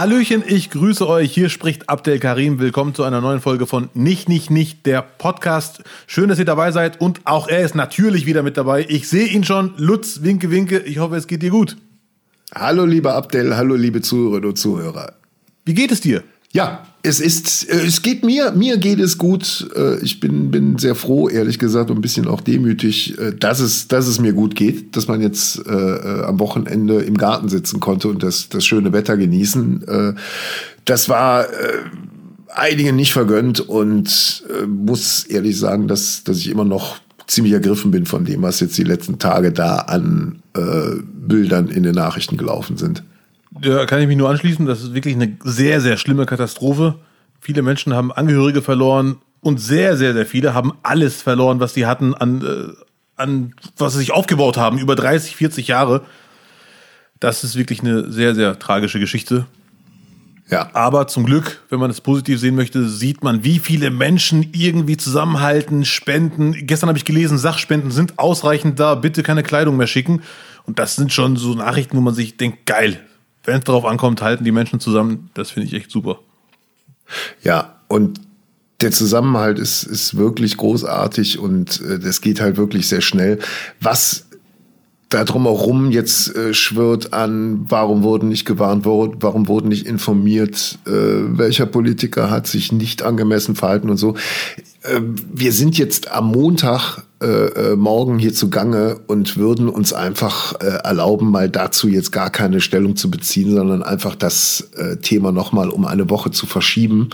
Hallöchen, ich grüße euch. Hier spricht Abdel Karim. Willkommen zu einer neuen Folge von Nicht, Nicht, Nicht, der Podcast. Schön, dass ihr dabei seid und auch er ist natürlich wieder mit dabei. Ich sehe ihn schon. Lutz, winke, winke. Ich hoffe, es geht dir gut. Hallo, lieber Abdel. Hallo, liebe Zuhörerinnen und Zuhörer. Wie geht es dir? Ja, es ist, äh, es geht mir, mir geht es gut. Äh, ich bin, bin sehr froh, ehrlich gesagt, und ein bisschen auch demütig, äh, dass es, dass es mir gut geht, dass man jetzt äh, am Wochenende im Garten sitzen konnte und das, das schöne Wetter genießen. Das war äh, einigen nicht vergönnt und äh, muss ehrlich sagen, dass, dass ich immer noch ziemlich ergriffen bin von dem, was jetzt die letzten Tage da an äh, Bildern in den Nachrichten gelaufen sind. Da kann ich mich nur anschließen. Das ist wirklich eine sehr, sehr schlimme Katastrophe. Viele Menschen haben Angehörige verloren und sehr, sehr, sehr viele haben alles verloren, was sie hatten an, äh, an was sie sich aufgebaut haben über 30, 40 Jahre. Das ist wirklich eine sehr, sehr tragische Geschichte. Ja. Aber zum Glück, wenn man es positiv sehen möchte, sieht man, wie viele Menschen irgendwie zusammenhalten, spenden. Gestern habe ich gelesen, Sachspenden sind ausreichend da, bitte keine Kleidung mehr schicken. Und das sind schon so Nachrichten, wo man sich denkt, geil, wenn es darauf ankommt, halten die Menschen zusammen. Das finde ich echt super. Ja, und der Zusammenhalt ist, ist wirklich großartig und äh, das geht halt wirklich sehr schnell. Was da drumherum jetzt äh, schwirrt an, warum wurden nicht gewarnt, warum wurden nicht informiert, äh, welcher Politiker hat sich nicht angemessen verhalten und so. Äh, wir sind jetzt am Montag äh, äh, morgen hier zugange und würden uns einfach äh, erlauben, mal dazu jetzt gar keine Stellung zu beziehen, sondern einfach das äh, Thema nochmal um eine Woche zu verschieben,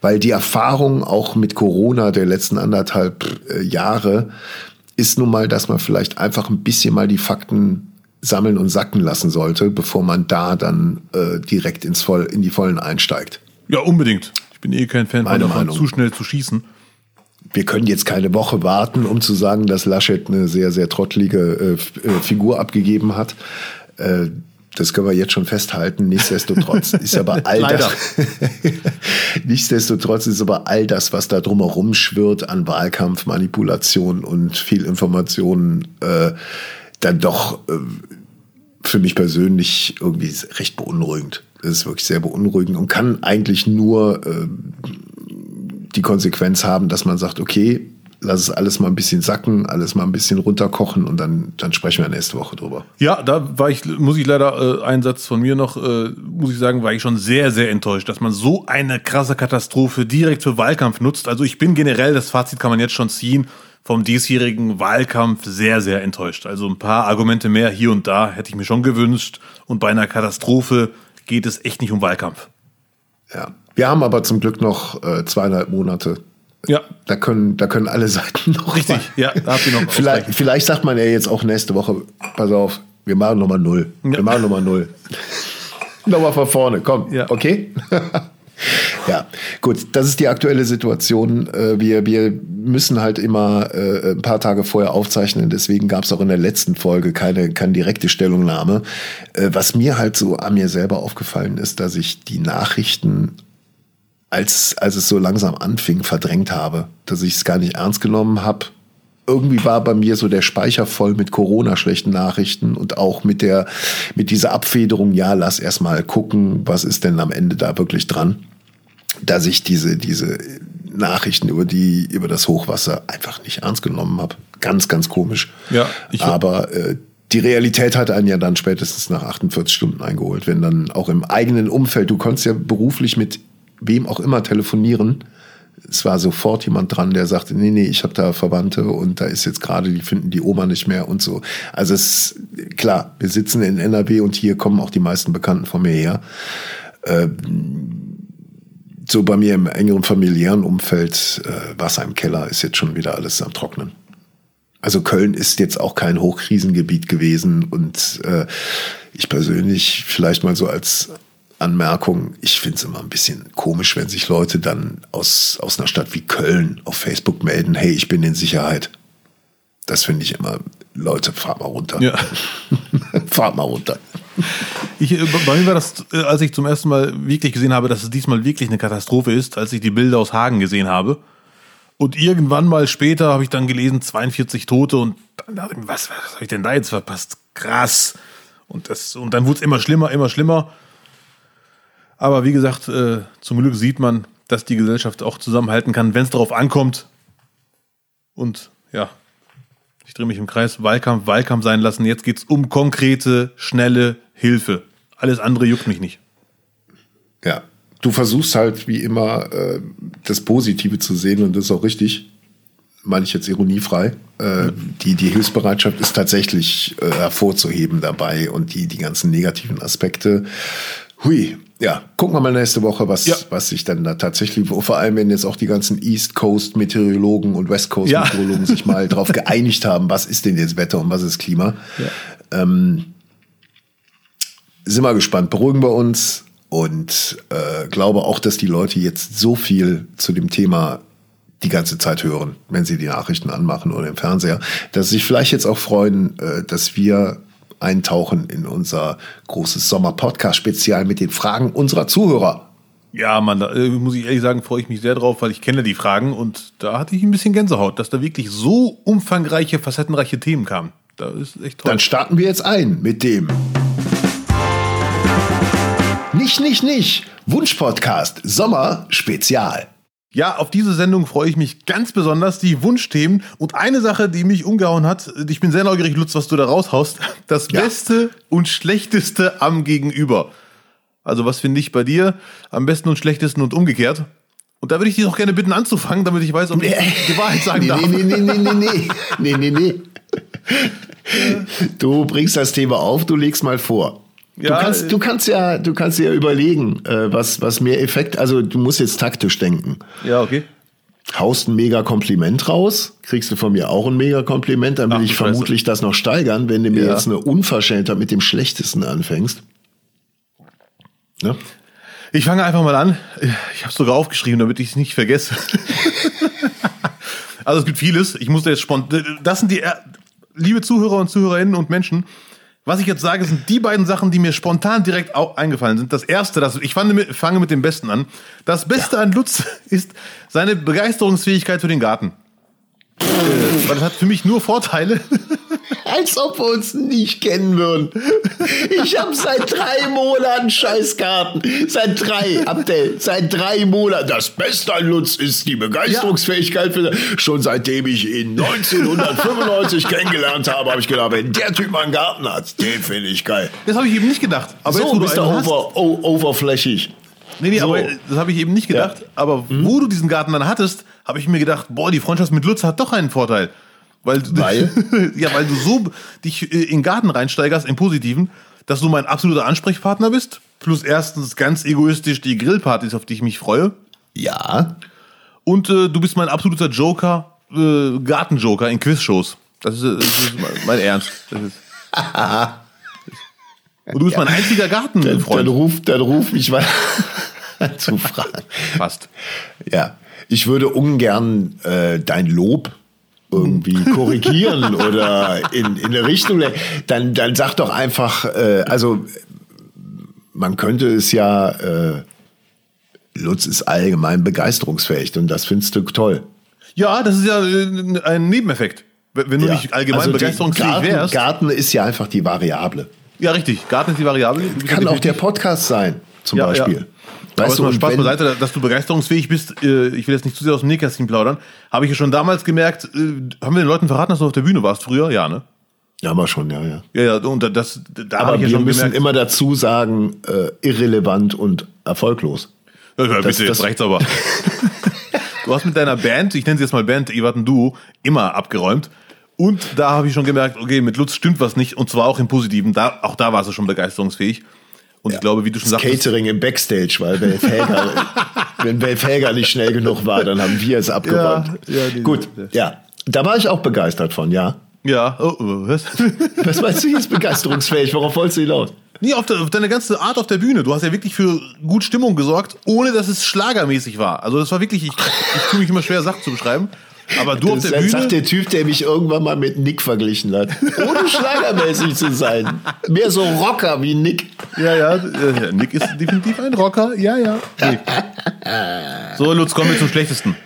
weil die Erfahrung auch mit Corona der letzten anderthalb äh, Jahre ist nun mal, dass man vielleicht einfach ein bisschen mal die Fakten sammeln und sacken lassen sollte, bevor man da dann äh, direkt ins Voll, in die Vollen einsteigt. Ja, unbedingt. Ich bin eh kein Fan Meine von davon, zu schnell zu schießen. Wir können jetzt keine Woche warten, um zu sagen, dass Laschet eine sehr, sehr trottelige äh, äh Figur abgegeben hat. Äh, das können wir jetzt schon festhalten. Nichtsdestotrotz ist aber all das, nichtsdestotrotz ist aber all das, was da drumherum schwirrt an Wahlkampf, Manipulation und viel Informationen, äh, dann doch äh, für mich persönlich irgendwie recht beunruhigend. Das ist wirklich sehr beunruhigend und kann eigentlich nur äh, die Konsequenz haben, dass man sagt, okay, lass es alles mal ein bisschen sacken, alles mal ein bisschen runterkochen und dann, dann sprechen wir nächste Woche drüber. Ja, da war ich, muss ich leider, äh, einen Satz von mir noch, äh, muss ich sagen, war ich schon sehr, sehr enttäuscht, dass man so eine krasse Katastrophe direkt für Wahlkampf nutzt. Also ich bin generell, das Fazit kann man jetzt schon ziehen, vom diesjährigen Wahlkampf sehr, sehr enttäuscht. Also ein paar Argumente mehr hier und da hätte ich mir schon gewünscht. Und bei einer Katastrophe geht es echt nicht um Wahlkampf. Ja. Wir haben aber zum Glück noch äh, zweieinhalb Monate ja. Da können, da können alle Seiten noch. Richtig, mal. ja, da habt ihr noch. Vielleicht, vielleicht sagt man ja jetzt auch nächste Woche, pass auf, wir machen nochmal null. Ja. Wir machen nochmal null. nochmal von vorne, komm. Ja. Okay? ja, gut, das ist die aktuelle Situation. Äh, wir, wir müssen halt immer äh, ein paar Tage vorher aufzeichnen, deswegen gab es auch in der letzten Folge keine, keine direkte Stellungnahme. Äh, was mir halt so an mir selber aufgefallen ist, dass ich die Nachrichten als, als es so langsam anfing, verdrängt habe, dass ich es gar nicht ernst genommen habe. Irgendwie war bei mir so der Speicher voll mit Corona-schlechten Nachrichten und auch mit der, mit dieser Abfederung, ja, lass erst mal gucken, was ist denn am Ende da wirklich dran, dass ich diese, diese Nachrichten über die, über das Hochwasser einfach nicht ernst genommen habe. Ganz, ganz komisch. Ja, ich Aber, äh, die Realität hat einen ja dann spätestens nach 48 Stunden eingeholt, wenn dann auch im eigenen Umfeld, du konntest ja beruflich mit wem auch immer telefonieren. Es war sofort jemand dran, der sagte, nee, nee, ich habe da Verwandte und da ist jetzt gerade, die finden die Oma nicht mehr und so. Also es klar, wir sitzen in NRW und hier kommen auch die meisten Bekannten von mir her. Ähm, so bei mir im engeren familiären Umfeld, äh, Wasser im Keller ist jetzt schon wieder alles am Trocknen. Also Köln ist jetzt auch kein Hochkrisengebiet gewesen und äh, ich persönlich vielleicht mal so als Anmerkung, ich finde es immer ein bisschen komisch, wenn sich Leute dann aus, aus einer Stadt wie Köln auf Facebook melden, hey, ich bin in Sicherheit. Das finde ich immer, Leute, fahrt mal runter. Ja. fahrt mal runter. Ich, äh, bei mir war das, äh, als ich zum ersten Mal wirklich gesehen habe, dass es diesmal wirklich eine Katastrophe ist, als ich die Bilder aus Hagen gesehen habe. Und irgendwann mal später habe ich dann gelesen, 42 Tote und dann dachte ich was, was habe ich denn da jetzt verpasst? Krass. Und, das, und dann wurde es immer schlimmer, immer schlimmer. Aber wie gesagt, äh, zum Glück sieht man, dass die Gesellschaft auch zusammenhalten kann, wenn es darauf ankommt. Und ja, ich drehe mich im Kreis, Wahlkampf, Wahlkampf sein lassen. Jetzt geht es um konkrete, schnelle Hilfe. Alles andere juckt mich nicht. Ja, du versuchst halt wie immer äh, das Positive zu sehen und das ist auch richtig. Meine ich jetzt ironiefrei. Äh, die, die Hilfsbereitschaft ist tatsächlich äh, hervorzuheben dabei und die, die ganzen negativen Aspekte. Hui, ja, gucken wir mal nächste Woche, was, ja. was sich dann da tatsächlich, vor allem wenn jetzt auch die ganzen East Coast Meteorologen und West Coast ja. Meteorologen sich mal darauf geeinigt haben, was ist denn jetzt Wetter und was ist Klima. Ja. Ähm, sind wir gespannt, beruhigen wir uns und äh, glaube auch, dass die Leute jetzt so viel zu dem Thema die ganze Zeit hören, wenn sie die Nachrichten anmachen oder im Fernseher, dass sie sich vielleicht jetzt auch freuen, äh, dass wir eintauchen in unser großes Sommer-Podcast-Spezial mit den Fragen unserer Zuhörer. Ja, Mann, da äh, muss ich ehrlich sagen, freue ich mich sehr drauf, weil ich kenne die Fragen und da hatte ich ein bisschen Gänsehaut, dass da wirklich so umfangreiche, facettenreiche Themen kamen. Da ist echt toll. Dann starten wir jetzt ein mit dem Nicht, nicht, nicht Wunsch-Podcast Sommer Spezial. Ja, auf diese Sendung freue ich mich ganz besonders, die Wunschthemen. Und eine Sache, die mich umgehauen hat, ich bin sehr neugierig, Lutz, was du da raushaust. Das ja. Beste und Schlechteste am Gegenüber. Also was finde ich bei dir am besten und schlechtesten und umgekehrt? Und da würde ich dich auch gerne bitten anzufangen, damit ich weiß, ob ich die Wahrheit sagen nee, darf. Nee, nee, nee, nee, nee, nee, nee, nee. Du bringst das Thema auf, du legst mal vor. Ja, du, kannst, du kannst ja, du kannst ja überlegen, äh, was, was mehr Effekt, also du musst jetzt taktisch denken. Ja, okay. Haust ein mega Kompliment raus, kriegst du von mir auch ein mega Kompliment, dann will Ach, ich vermutlich das noch steigern, wenn du mir ja. jetzt eine Unverschämtheit mit dem Schlechtesten anfängst. Ne? Ich fange einfach mal an. Ich habe es sogar aufgeschrieben, damit ich es nicht vergesse. also es gibt vieles. Ich musste jetzt spontan. Das sind die, liebe Zuhörer und Zuhörerinnen und Menschen, was ich jetzt sage, sind die beiden Sachen, die mir spontan direkt auch eingefallen sind. Das erste, das, ich fange mit, fange mit dem Besten an. Das Beste ja. an Lutz ist seine Begeisterungsfähigkeit für den Garten. Äh, weil das hat für mich nur Vorteile. Als ob wir uns nicht kennen würden. Ich habe seit drei Monaten Scheißgarten. Seit drei, Abdel, seit drei Monaten. Das Beste an Lutz ist die Begeisterungsfähigkeit. Für, schon seitdem ich ihn 1995 kennengelernt habe, habe ich gedacht, wenn der Typ mal einen Garten hat, den finde ich geil. Das habe ich eben nicht gedacht. Aber so, jetzt, bist du over, overflächig. Nee, nee, so. aber das habe ich eben nicht gedacht. Ja. Aber mhm. wo du diesen Garten dann hattest, habe ich mir gedacht, boah, die Freundschaft mit Lutz hat doch einen Vorteil. Weil, weil? ja, weil du so dich äh, in den Garten reinsteigerst, im Positiven, dass du mein absoluter Ansprechpartner bist. Plus erstens ganz egoistisch die Grillpartys, auf die ich mich freue. Ja. Und äh, du bist mein absoluter Joker, äh, Gartenjoker in Quizshows. Das ist, äh, das ist mein Ernst. Das ist, und du bist ja. mein einziger Gartenfreund. Dann, dann ruf, dann ruf mich mal zu fragen. Passt. Ja. Ich würde ungern äh, dein Lob irgendwie korrigieren oder in, in eine Richtung, dann, dann sag doch einfach, äh, also man könnte es ja, äh, Lutz ist allgemein begeisterungsfähig und das findest du toll. Ja, das ist ja äh, ein Nebeneffekt. Wenn du ja. nicht allgemein also begeisterungsfähig Garten, wärst. Garten ist ja einfach die Variable. Ja, richtig. Garten ist die Variable. Kann auch der Podcast sein, zum ja, Beispiel. Ja. Weißt Aber du, Spaß beiseite, dass du begeisterungsfähig bist. Äh, ich will jetzt nicht zu sehr aus dem Nähkästchen plaudern. Habe ich ja schon damals gemerkt. Äh, haben wir den Leuten verraten, dass du auf der Bühne warst früher? Ja, ne? Ja, aber schon, ja, ja. Ja, ja, und das, da Aber wir ja müssen gemerkt, immer dazu sagen, äh, irrelevant und erfolglos. Ja, ja, bitte, jetzt reicht's aber. du hast mit deiner Band, ich nenne sie jetzt mal Band, ihr wart ein Duo, immer abgeräumt. Und da habe ich schon gemerkt, okay, mit Lutz stimmt was nicht, und zwar auch im Positiven. Da, auch da warst du schon begeisterungsfähig. Und ja. ich glaube, wie du schon das sagst. Catering im Backstage, weil Belfelger, wenn Belfelger nicht schnell genug war, dann haben wir es abgeräumt. Ja, ja, Gut, ja. Da war ich auch begeistert von, ja. Ja, oh, oh, was? was meinst du jetzt begeisterungsfähig? Worauf wolltest du hinaus? Nee, auf, de, auf, deine ganze Art auf der Bühne. Du hast ja wirklich für gut Stimmung gesorgt, ohne dass es schlagermäßig war. Also das war wirklich, ich, ich tue mich immer schwer, Sachen zu beschreiben. Aber du das auf der Bühne. sagt der Typ, der mich irgendwann mal mit Nick verglichen hat. Ohne schlagermäßig zu sein. Mehr so Rocker wie Nick. Ja, ja. Nick ist definitiv ein Rocker. Ja, ja. Nick. So, Lutz, kommen wir zum Schlechtesten.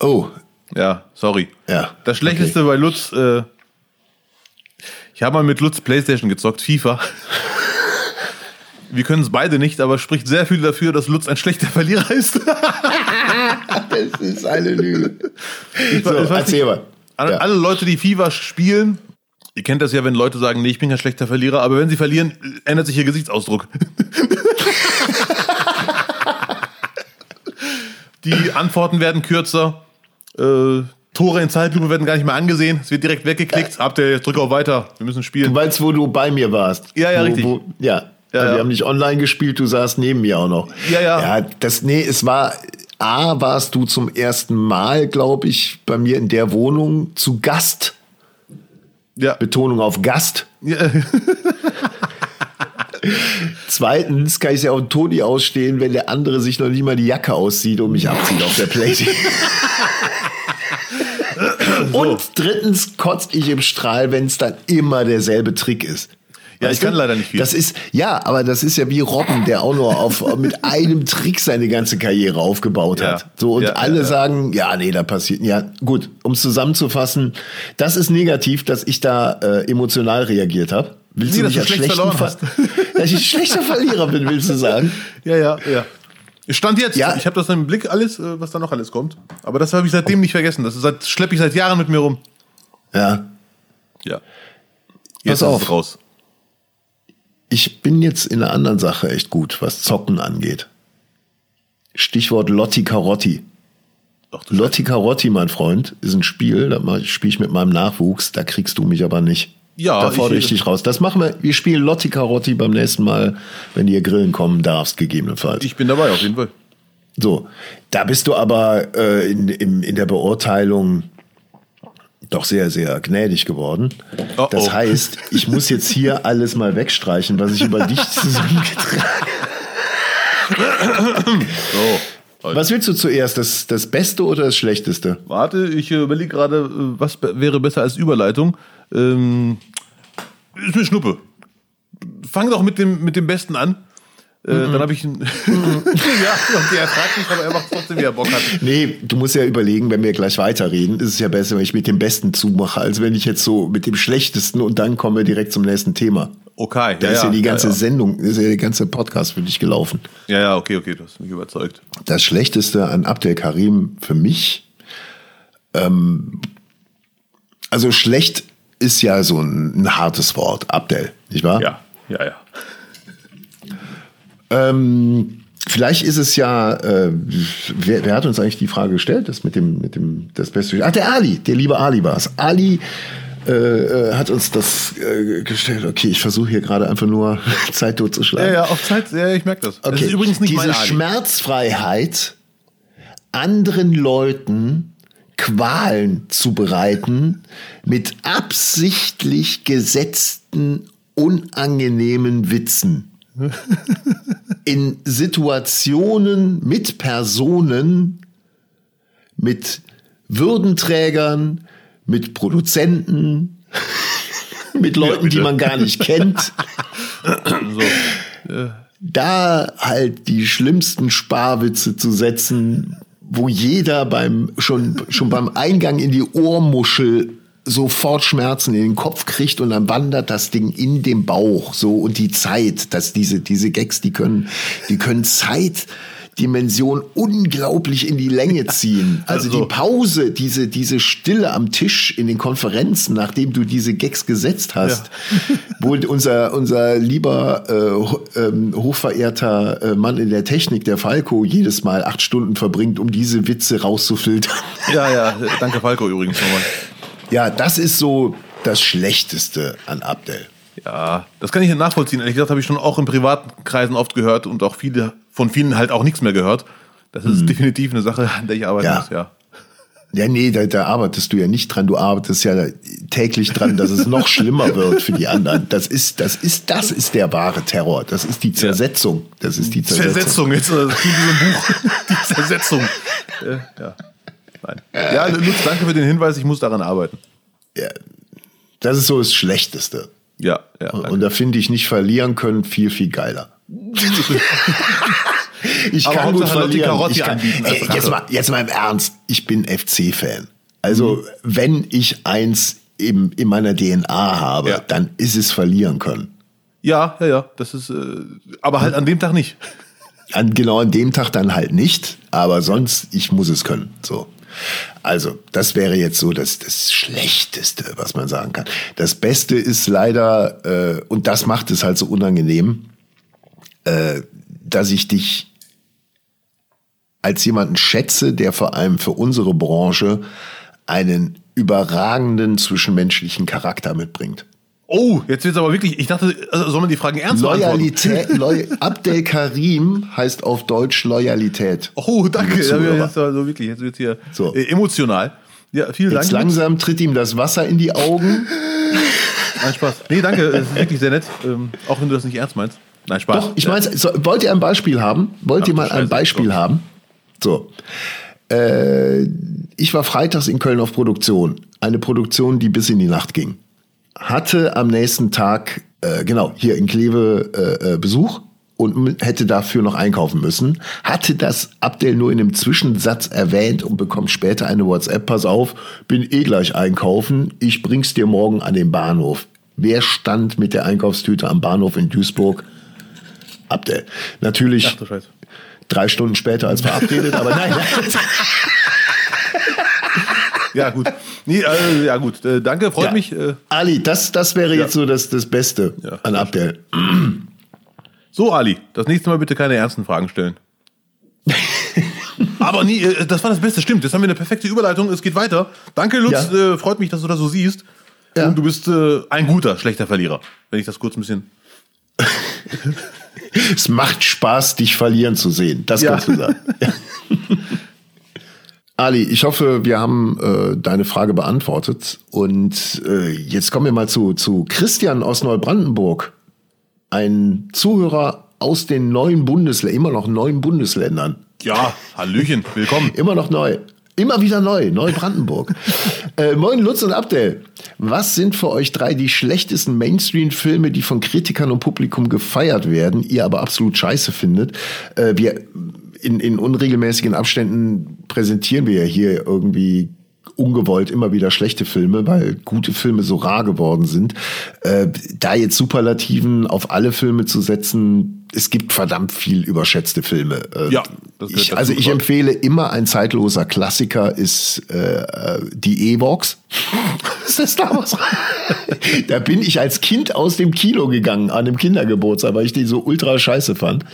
Oh. Ja, sorry. Ja. Das Schlechteste okay. bei Lutz, äh, ich habe mal mit Lutz Playstation gezockt, FIFA. Wir können es beide nicht, aber spricht sehr viel dafür, dass Lutz ein schlechter Verlierer ist. das ist eine Lüge. Ich, so, ich erzähl mal. Alle, ja. alle Leute, die FIFA spielen, ihr kennt das ja, wenn Leute sagen, nee, ich bin kein schlechter Verlierer, aber wenn sie verlieren, ändert sich ihr Gesichtsausdruck. die Antworten werden kürzer. Äh, Tore in Zeitlupe werden gar nicht mehr angesehen. Es wird direkt weggeklickt. Habt ihr, drück auf weiter. Wir müssen spielen. Du weißt, wo du bei mir warst. Ja, ja, wo, richtig. Wo, ja. Ja, ja. Wir haben nicht online gespielt, du saßt neben mir auch noch. Ja, ja. Ja, das, nee, es war, A, warst du zum ersten Mal, glaube ich, bei mir in der Wohnung zu Gast. Ja. Betonung auf Gast. Ja. Zweitens kann ich ja auch Toni ausstehen, wenn der andere sich noch nicht mal die Jacke auszieht und mich abzieht auf der Plate. so. Und drittens kotzt ich im Strahl, wenn es dann immer derselbe Trick ist. Ja, weißt ich kann du? leider nicht viel. Das ist, ja, aber das ist ja wie Robben, der auch nur auf, mit einem Trick seine ganze Karriere aufgebaut ja. hat. So, und ja, alle ja, sagen, ja, nee, da passiert, ja, gut, um es zusammenzufassen, das ist negativ, dass ich da äh, emotional reagiert habe. Willst nee, du nicht als schlecht verloren hast. dass ich ein schlechter Verlierer bin, willst du sagen? Ja, ja, ja. Stand jetzt. Ja. Ich habe das im Blick, alles, äh, was da noch alles kommt. Aber das habe ich seitdem nicht vergessen. Das schleppe ich seit Jahren mit mir rum. Ja. Ja. Jetzt Pass auf. raus. Ich bin jetzt in einer anderen Sache echt gut, was Zocken angeht. Stichwort Lotti Carotti. Lotti Carotti, mein Freund, ist ein Spiel, da spiele ich mit meinem Nachwuchs, da kriegst du mich aber nicht. Ja, da fordere ich, ich dich raus. Das machen wir. Wir spielen Lotti Carotti beim nächsten Mal, wenn ihr grillen kommen darfst, gegebenenfalls. Ich bin dabei, auf jeden Fall. So, da bist du aber äh, in, in, in der Beurteilung doch sehr, sehr gnädig geworden. Oh, das oh. heißt, ich muss jetzt hier alles mal wegstreichen, was ich über dich zusammengetragen habe. So. Was willst du zuerst? Das, das Beste oder das Schlechteste? Warte, ich überlege gerade, was wäre besser als Überleitung. Ähm, ist mir Schnuppe. Fang doch mit dem, mit dem Besten an. Äh, mhm. Dann habe ich einen. ja, und der fragt mich, aber er macht trotzdem, wie er Bock hat. Nee, du musst ja überlegen, wenn wir gleich weiterreden, ist es ja besser, wenn ich mit dem Besten zumache, als wenn ich jetzt so mit dem Schlechtesten und dann kommen wir direkt zum nächsten Thema. Okay. Da ja, ist ja, die ganze ja, ja. Sendung, ist ja der ganze Podcast für dich gelaufen. Ja, ja, okay, okay, du hast mich überzeugt. Das Schlechteste an Abdel Karim für mich, ähm, also schlecht ist ja so ein, ein hartes Wort, Abdel, nicht wahr? Ja, ja, ja. Ähm, vielleicht ist es ja, äh, wer, wer, hat uns eigentlich die Frage gestellt, das mit dem, mit dem, das Beste? Ach, der Ali, der liebe Ali war es. Ali äh, äh, hat uns das äh, gestellt. Okay, ich versuche hier gerade einfach nur Zeit totzuschlagen. Ja, ja, auf Zeit, ja, ich merke das. Okay. Das ist übrigens nicht Diese Schmerzfreiheit, anderen Leuten Qualen zu bereiten mit absichtlich gesetzten unangenehmen Witzen in Situationen mit Personen, mit Würdenträgern, mit Produzenten, mit Leuten, die man gar nicht kennt. so. Da halt die schlimmsten Sparwitze zu setzen, wo jeder beim schon schon beim Eingang in die Ohrmuschel sofort Schmerzen in den Kopf kriegt und dann wandert das Ding in den Bauch so und die Zeit, dass diese diese Gags, die können die können Zeit Dimension unglaublich in die Länge ziehen. Also die Pause, diese, diese Stille am Tisch in den Konferenzen, nachdem du diese Gags gesetzt hast, ja. wo unser, unser lieber äh, ähm, hochverehrter äh, Mann in der Technik, der Falco, jedes Mal acht Stunden verbringt, um diese Witze rauszufiltern. Ja, ja, danke Falco übrigens nochmal. Ja, das ist so das Schlechteste an Abdel. Ja, das kann ich nachvollziehen. Ehrlich gesagt habe ich schon auch in privaten Kreisen oft gehört und auch viele von vielen halt auch nichts mehr gehört. Das ist hm. definitiv eine Sache, an der ich arbeiten ja. muss, ja. Ja, nee, da, da arbeitest du ja nicht dran. Du arbeitest ja täglich dran, dass es noch schlimmer wird für die anderen. Das ist, das ist, das ist der wahre Terror. Das ist die Zersetzung. Das ist die Zersetzung. Zersetzung, jetzt äh, das in diesem Buch. Die Zersetzung. Äh, ja. Nein. Ja, Lutz, danke für den Hinweis. Ich muss daran arbeiten. Ja, das ist so das Schlechteste. Ja, ja. Danke. Und da finde ich nicht verlieren können viel, viel geiler. ich Aber kann gut verlieren. Ich kann, ey, jetzt, mal, jetzt mal im Ernst. Ich bin FC-Fan. Also, mhm. wenn ich eins eben in meiner DNA habe, ja. dann ist es verlieren können. Ja, ja, ja. Das ist, äh, aber halt an dem Tag nicht. An, genau an dem Tag dann halt nicht, aber sonst, ich muss es können. So. Also, das wäre jetzt so das, das Schlechteste, was man sagen kann. Das Beste ist leider, äh, und das macht es halt so unangenehm, äh, dass ich dich als jemanden schätze, der vor allem für unsere Branche einen überragenden zwischenmenschlichen Charakter mitbringt. Oh, jetzt wird's aber wirklich, ich dachte, also soll man die Fragen ernst Loyalität, Loy Abdel Karim heißt auf Deutsch Loyalität. Oh, danke. Jetzt also wirklich, jetzt wird's hier So. äh, emotional. Ja, vielen Jetzt Dank. langsam tritt ihm das Wasser in die Augen. Nein, Spaß. Nee, danke, es ist wirklich sehr nett. Ähm, auch wenn du das nicht ernst meinst. Nein, Spaß. Doch, ich meine, so, wollt ihr ein Beispiel haben? Wollt Ach, ihr mal ein Scheiße, Beispiel komm. haben? So. Äh, ich war freitags in Köln auf Produktion. Eine Produktion, die bis in die Nacht ging. Hatte am nächsten Tag, äh, genau, hier in Kleve äh, äh, Besuch und hätte dafür noch einkaufen müssen. Hatte das Abdel nur in einem Zwischensatz erwähnt und bekommt später eine WhatsApp. Pass auf, bin eh gleich einkaufen. Ich bring's dir morgen an den Bahnhof. Wer stand mit der Einkaufstüte am Bahnhof in Duisburg? Abdel. Natürlich Ach drei Stunden später als verabredet, aber nein. Ja, gut. Nee, äh, ja, gut. Äh, danke, freut Ja. mich. Äh, Ali, das, das wäre jetzt so das, das Beste Ja. an Abdel. so, Ali, das nächste Mal bitte keine ernsten Fragen stellen. Aber nie, äh, das war das Beste, stimmt. Jetzt haben wir eine perfekte Überleitung. Es geht weiter. Danke, Lutz. Ja. Äh, freut mich, dass du das so siehst. Ja. Und du bist äh, ein guter, schlechter Verlierer. Wenn ich das kurz ein bisschen. Es macht Spaß, dich verlieren zu sehen. Das Ja. kannst du sagen. Ali, ich hoffe, wir haben äh, deine Frage beantwortet. Und äh, jetzt kommen wir mal zu, zu Christian aus Neubrandenburg. Ein Zuhörer aus den neuen Bundesländern, immer noch neuen Bundesländern. Ja, Hallöchen, willkommen. Immer noch neu. Immer wieder neu. Neubrandenburg. äh, moin Lutz und Abdel. Was sind für euch drei die schlechtesten Mainstream-Filme, die von Kritikern und Publikum gefeiert werden, ihr aber absolut scheiße findet? Äh, wir in, in unregelmäßigen Abständen präsentieren wir ja hier irgendwie ungewollt immer wieder schlechte Filme, weil gute Filme so rar geworden sind. Äh, da jetzt Superlativen auf alle Filme zu setzen, es gibt verdammt viel überschätzte Filme. Äh, Ja, ich, also ich empfehle immer ein zeitloser Klassiker ist äh, die Evox. ist das Star Wars? da bin ich als Kind aus dem Kino gegangen an dem Kindergeburtstag, weil ich den so ultra scheiße fand.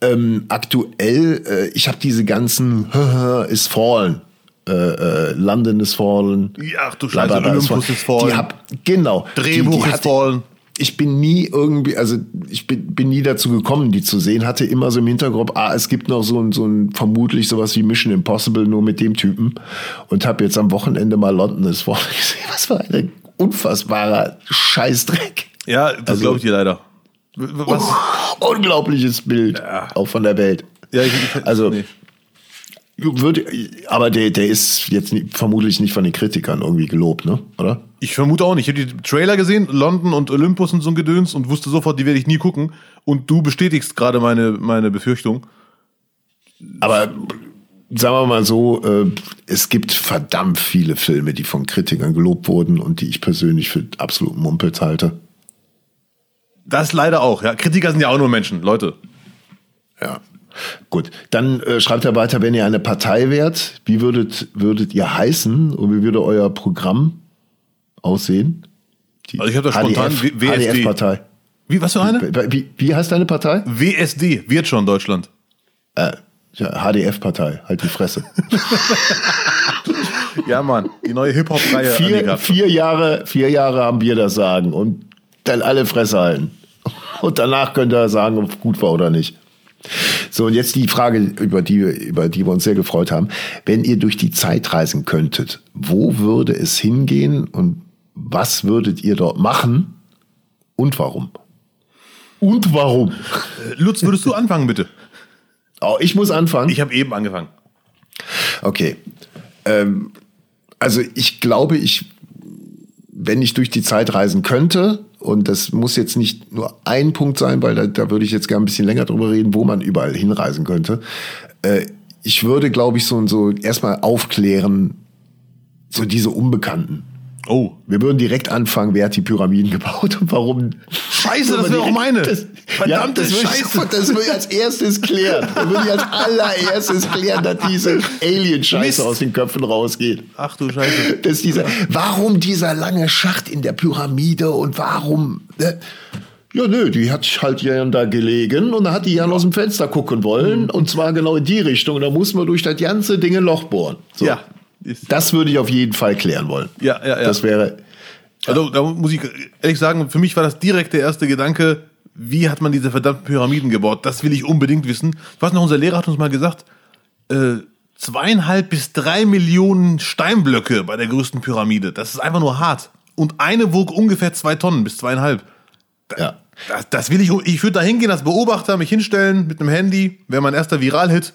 Ähm, aktuell, äh, ich habe diese ganzen is fallen. Äh, äh, London is fallen. Ach du Scheiße, bla, bla, Olympus is fallen. Die hab, genau. Drehbuch die, die ist hatte- fallen. ich bin nie irgendwie, also ich bin, bin nie dazu gekommen, die zu sehen. Hatte immer so im Hintergrund, ah, es gibt noch so ein, so ein vermutlich sowas wie Mission Impossible, nur mit dem Typen. Und habe jetzt am Wochenende mal London ist vor gesehen. Was für ein unfassbarer Scheißdreck. Ja, das Also- glaube ich dir leider. Was? Unglaubliches Bild, Ja. auch von der Welt. Ja, ich, ich, Also- nee. Würde, aber der, der ist jetzt vermutlich nicht von den Kritikern irgendwie gelobt, ne? Oder? Ich vermute auch nicht. Ich habe die Trailer gesehen, London und Olympus und so ein Gedöns und wusste sofort, die werde ich nie gucken. Und du bestätigst gerade meine, meine Befürchtung. Aber sagen wir mal so, äh, es gibt verdammt viele Filme, die von Kritikern gelobt wurden und die ich persönlich für absolut Mumpels halte. Das leider auch. Ja, Kritiker sind ja auch nur Menschen, Leute. Ja. Gut, dann äh, schreibt er weiter, wenn ihr eine Partei wärt, wie würdet, würdet ihr heißen und wie würde euer Programm aussehen? Die Also ich hab da spontan W- WSD. HDF-Partei. Wie, was für eine? Wie, wie heißt deine Partei? WSD, wird schon Deutschland. Äh, ja, HDF-Partei, halt die Fresse. Ja, Mann, die neue Hip-Hop-Reihe. vier, vier, Jahre, vier Jahre haben wir das Sagen und dann alle Fresse halten. Und danach könnt ihr sagen, ob es gut war oder nicht. So, und jetzt die Frage, über die, über die wir uns sehr gefreut haben. Wenn ihr durch die Zeit reisen könntet, wo würde es hingehen und was würdet ihr dort machen und warum? Und warum? Lutz, würdest du anfangen, bitte? Oh, ich muss anfangen. Ich habe eben angefangen. Okay. Ähm, also ich glaube, ich, wenn ich durch die Zeit reisen könnte, und das muss jetzt nicht nur ein Punkt sein, weil da, da würde ich jetzt gerne ein bisschen länger drüber reden, wo man überall hinreisen könnte. Äh, ich würde, glaube ich, so und so erstmal aufklären, so diese Unbekannten. Oh, Wir würden direkt anfangen, wer hat die Pyramiden gebaut und warum Scheiße, das wäre auch meine. Das, Verdammte ja, das würde Scheiße. ich, das würde ich als erstes klären. Das würde ich als allererstes klären, dass diese Alien-Scheiße aus den Köpfen rausgeht. Ach du Scheiße. Dass dieser, warum dieser lange Schacht in der Pyramide und warum. Ne? Ja, nö, die hat halt ja da gelegen und da hat die Jan aus dem Fenster gucken wollen und zwar genau in die Richtung. Und da muss man durch das ganze Ding ein Loch bohren. So. Ja. Das würde ich auf jeden Fall klären wollen. Ja, ja, ja. Das wäre. Also da muss ich ehrlich sagen, für mich war das direkt der erste Gedanke, wie hat man diese verdammten Pyramiden gebaut? Das will ich unbedingt wissen. Ich weiß noch, unser Lehrer hat uns mal gesagt, äh, zweieinhalb bis drei Millionen Steinblöcke bei der größten Pyramide. Das ist einfach nur hart. Und eine wog ungefähr zwei Tonnen bis zweieinhalb. Ja. Das, das will ich, ich würde da hingehen als Beobachter, mich hinstellen mit einem Handy, wäre mein erster Viral-Hit.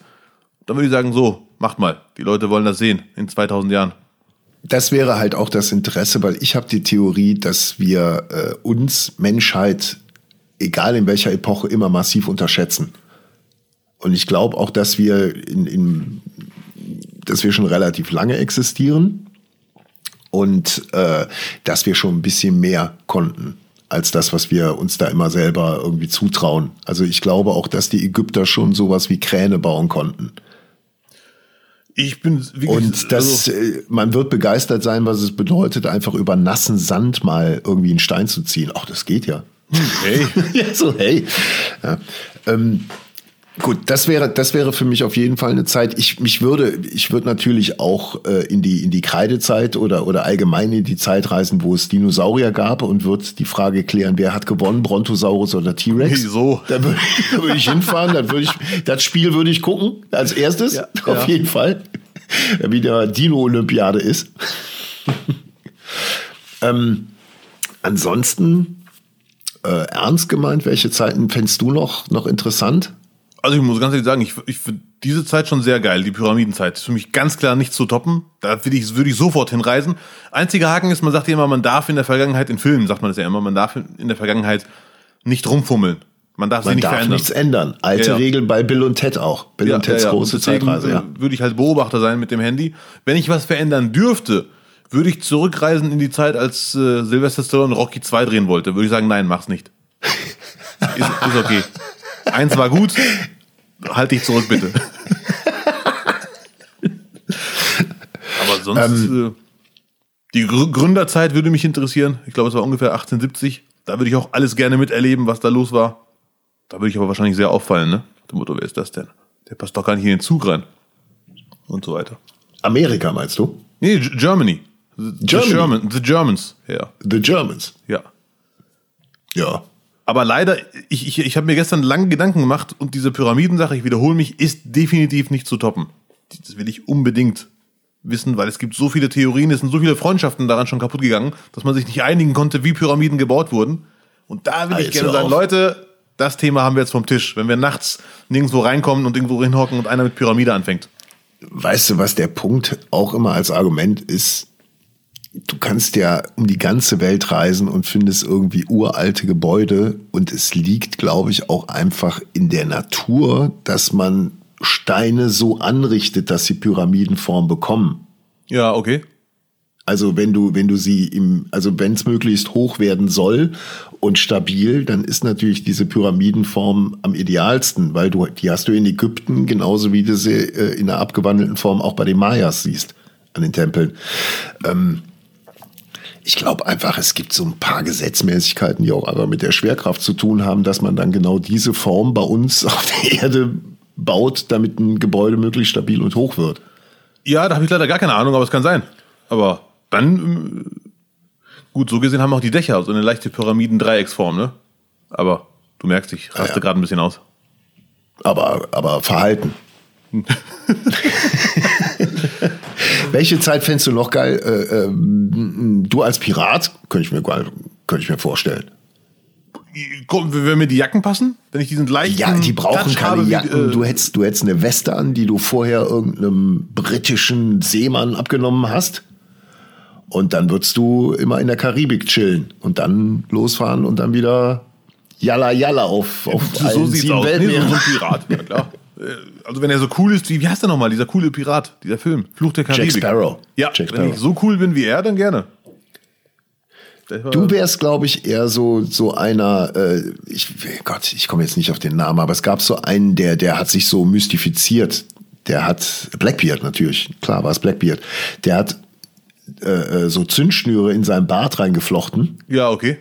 Dann würde ich sagen, so, macht mal. Die Leute wollen das sehen in 2000 Jahren. Das wäre halt auch das Interesse, weil ich habe die Theorie, dass wir äh, uns Menschheit, egal in welcher Epoche, immer massiv unterschätzen. Und ich glaube auch, dass wir in, in, dass wir schon relativ lange existieren und äh, dass wir schon ein bisschen mehr konnten als das, was wir uns da immer selber irgendwie zutrauen. Also ich glaube auch, dass die Ägypter schon sowas wie Kräne bauen konnten. Ich bin wirklich, Und das, also, äh, man wird begeistert sein, was es bedeutet, einfach über nassen Sand mal irgendwie einen Stein zu ziehen. Ach, das geht ja. Hey, ja, so, hey. Ja, ähm, gut, das wäre, das wäre für mich auf jeden Fall eine Zeit. Ich, mich würde, ich würde natürlich auch äh, in die, in die Kreidezeit oder, oder allgemein in die Zeit reisen, wo es Dinosaurier gab und würde die Frage klären, wer hat gewonnen, Brontosaurus oder T-Rex? Wieso? Da würde würde ich hinfahren, dann würde ich, das Spiel würde ich gucken, als erstes, Ja, auf ja. jeden Fall. Wie der Dino-Olympiade ist. ähm, ansonsten, äh, ernst gemeint, welche Zeiten fändest du noch, noch interessant? Also ich muss ganz ehrlich sagen, ich, ich finde diese Zeit schon sehr geil, die Pyramidenzeit. Ist für mich ganz klar nicht zu toppen. Da würde ich, würde ich sofort hinreisen. Einziger Haken ist, man sagt ja immer, man darf in der Vergangenheit, in Filmen sagt man das ja immer, man darf in der Vergangenheit nicht rumfummeln. Man darf Man nicht darf verändern. nichts ändern. Alte Ja, ja. Regeln bei Bill und Ted auch. Bill und Teds große Zeitreise, ja. äh, Würde ich halt Beobachter sein mit dem Handy. Wenn ich was verändern dürfte, würde ich zurückreisen in die Zeit, als äh, Sylvester Stallone Rocky 2 drehen wollte. Würde ich sagen, nein, mach's nicht. ist, ist okay. Eins war gut, halt dich zurück, bitte. Aber sonst, Ähm. äh, die Grü- Gründerzeit würde mich interessieren. Ich glaube, es war ungefähr 1870. Da würde ich auch alles gerne miterleben, was da los war. Da würde ich aber wahrscheinlich sehr auffallen, ne? Der Motto, wer ist das denn? Der passt doch gar nicht in den Zug rein. Und so weiter. Amerika meinst du? Nee, Germany. The. The, German, the Germans, ja. The Germans. Ja. Ja. Aber leider, ich, ich, ich habe mir gestern lange Gedanken gemacht und diese Pyramidensache, ich wiederhole mich, ist definitiv nicht zu toppen. Das will ich unbedingt wissen, weil es gibt so viele Theorien, es sind so viele Freundschaften daran schon kaputt gegangen, dass man sich nicht einigen konnte, wie Pyramiden gebaut wurden. Und da will ich Jetzt gerne sagen. Leute, das Thema haben wir jetzt vom Tisch. Wenn wir nachts nirgendwo reinkommen und irgendwo hinhocken und einer mit Pyramide anfängt. Weißt du, was der Punkt auch immer als Argument ist? Du kannst ja um die ganze Welt reisen und findest irgendwie uralte Gebäude und es liegt, glaube ich, auch einfach in der Natur, dass man Steine so anrichtet, dass sie Pyramidenform bekommen. Ja, okay. Also wenn du, wenn du sie im, also wenn es möglichst hoch werden soll und stabil, dann ist natürlich diese Pyramidenform am idealsten, weil du, die hast du in Ägypten genauso wie du sie äh, in einer abgewandelten Form auch bei den Mayas siehst, an den Tempeln. Ähm, ich glaube einfach, es gibt so ein paar Gesetzmäßigkeiten, die auch aber mit der Schwerkraft zu tun haben, dass man dann genau diese Form bei uns auf der Erde baut, damit ein Gebäude möglichst stabil und hoch wird. Ja, da habe ich leider gar keine Ahnung, aber es kann sein. Aber dann, ähm, gut, so gesehen haben auch die Dächer so eine leichte Pyramiden-Dreiecksform, ne? Aber du merkst, ich raste ja. gerade ein bisschen aus. aber, aber verhalten. Welche Zeit fändest du noch geil? Äh, ähm, du als Pirat, könnte ich mir, könnte ich mir vorstellen. Wenn mir die Jacken passen, wenn ich diesen leichten Ja, die brauchen Touch keine habe, wie, Jacken. äh, du, hättest, du hättest eine Weste an, die du vorher irgendeinem britischen Seemann abgenommen hast. Und dann würdest du immer in der Karibik chillen und dann losfahren und dann wieder Jalla Jalla auf, auf so allen sieht's aus. Nee, so ein Pirat, ja klar. Äh, Also wenn er so cool ist, wie, wie heißt der nochmal, dieser coole Pirat, dieser Film, Fluch der Karibik. Sparrow. Ja, Jack wenn Sparrow. ich so cool bin wie er, dann gerne. Du wärst, glaube ich, eher so, so einer, äh, ich, Gott, ich komme jetzt nicht auf den Namen, aber es gab so einen, der, der hat sich so mystifiziert. Der hat, Blackbeard natürlich, klar war es Blackbeard. Der hat äh, äh, so Zündschnüre in sein Bart reingeflochten. Ja, okay.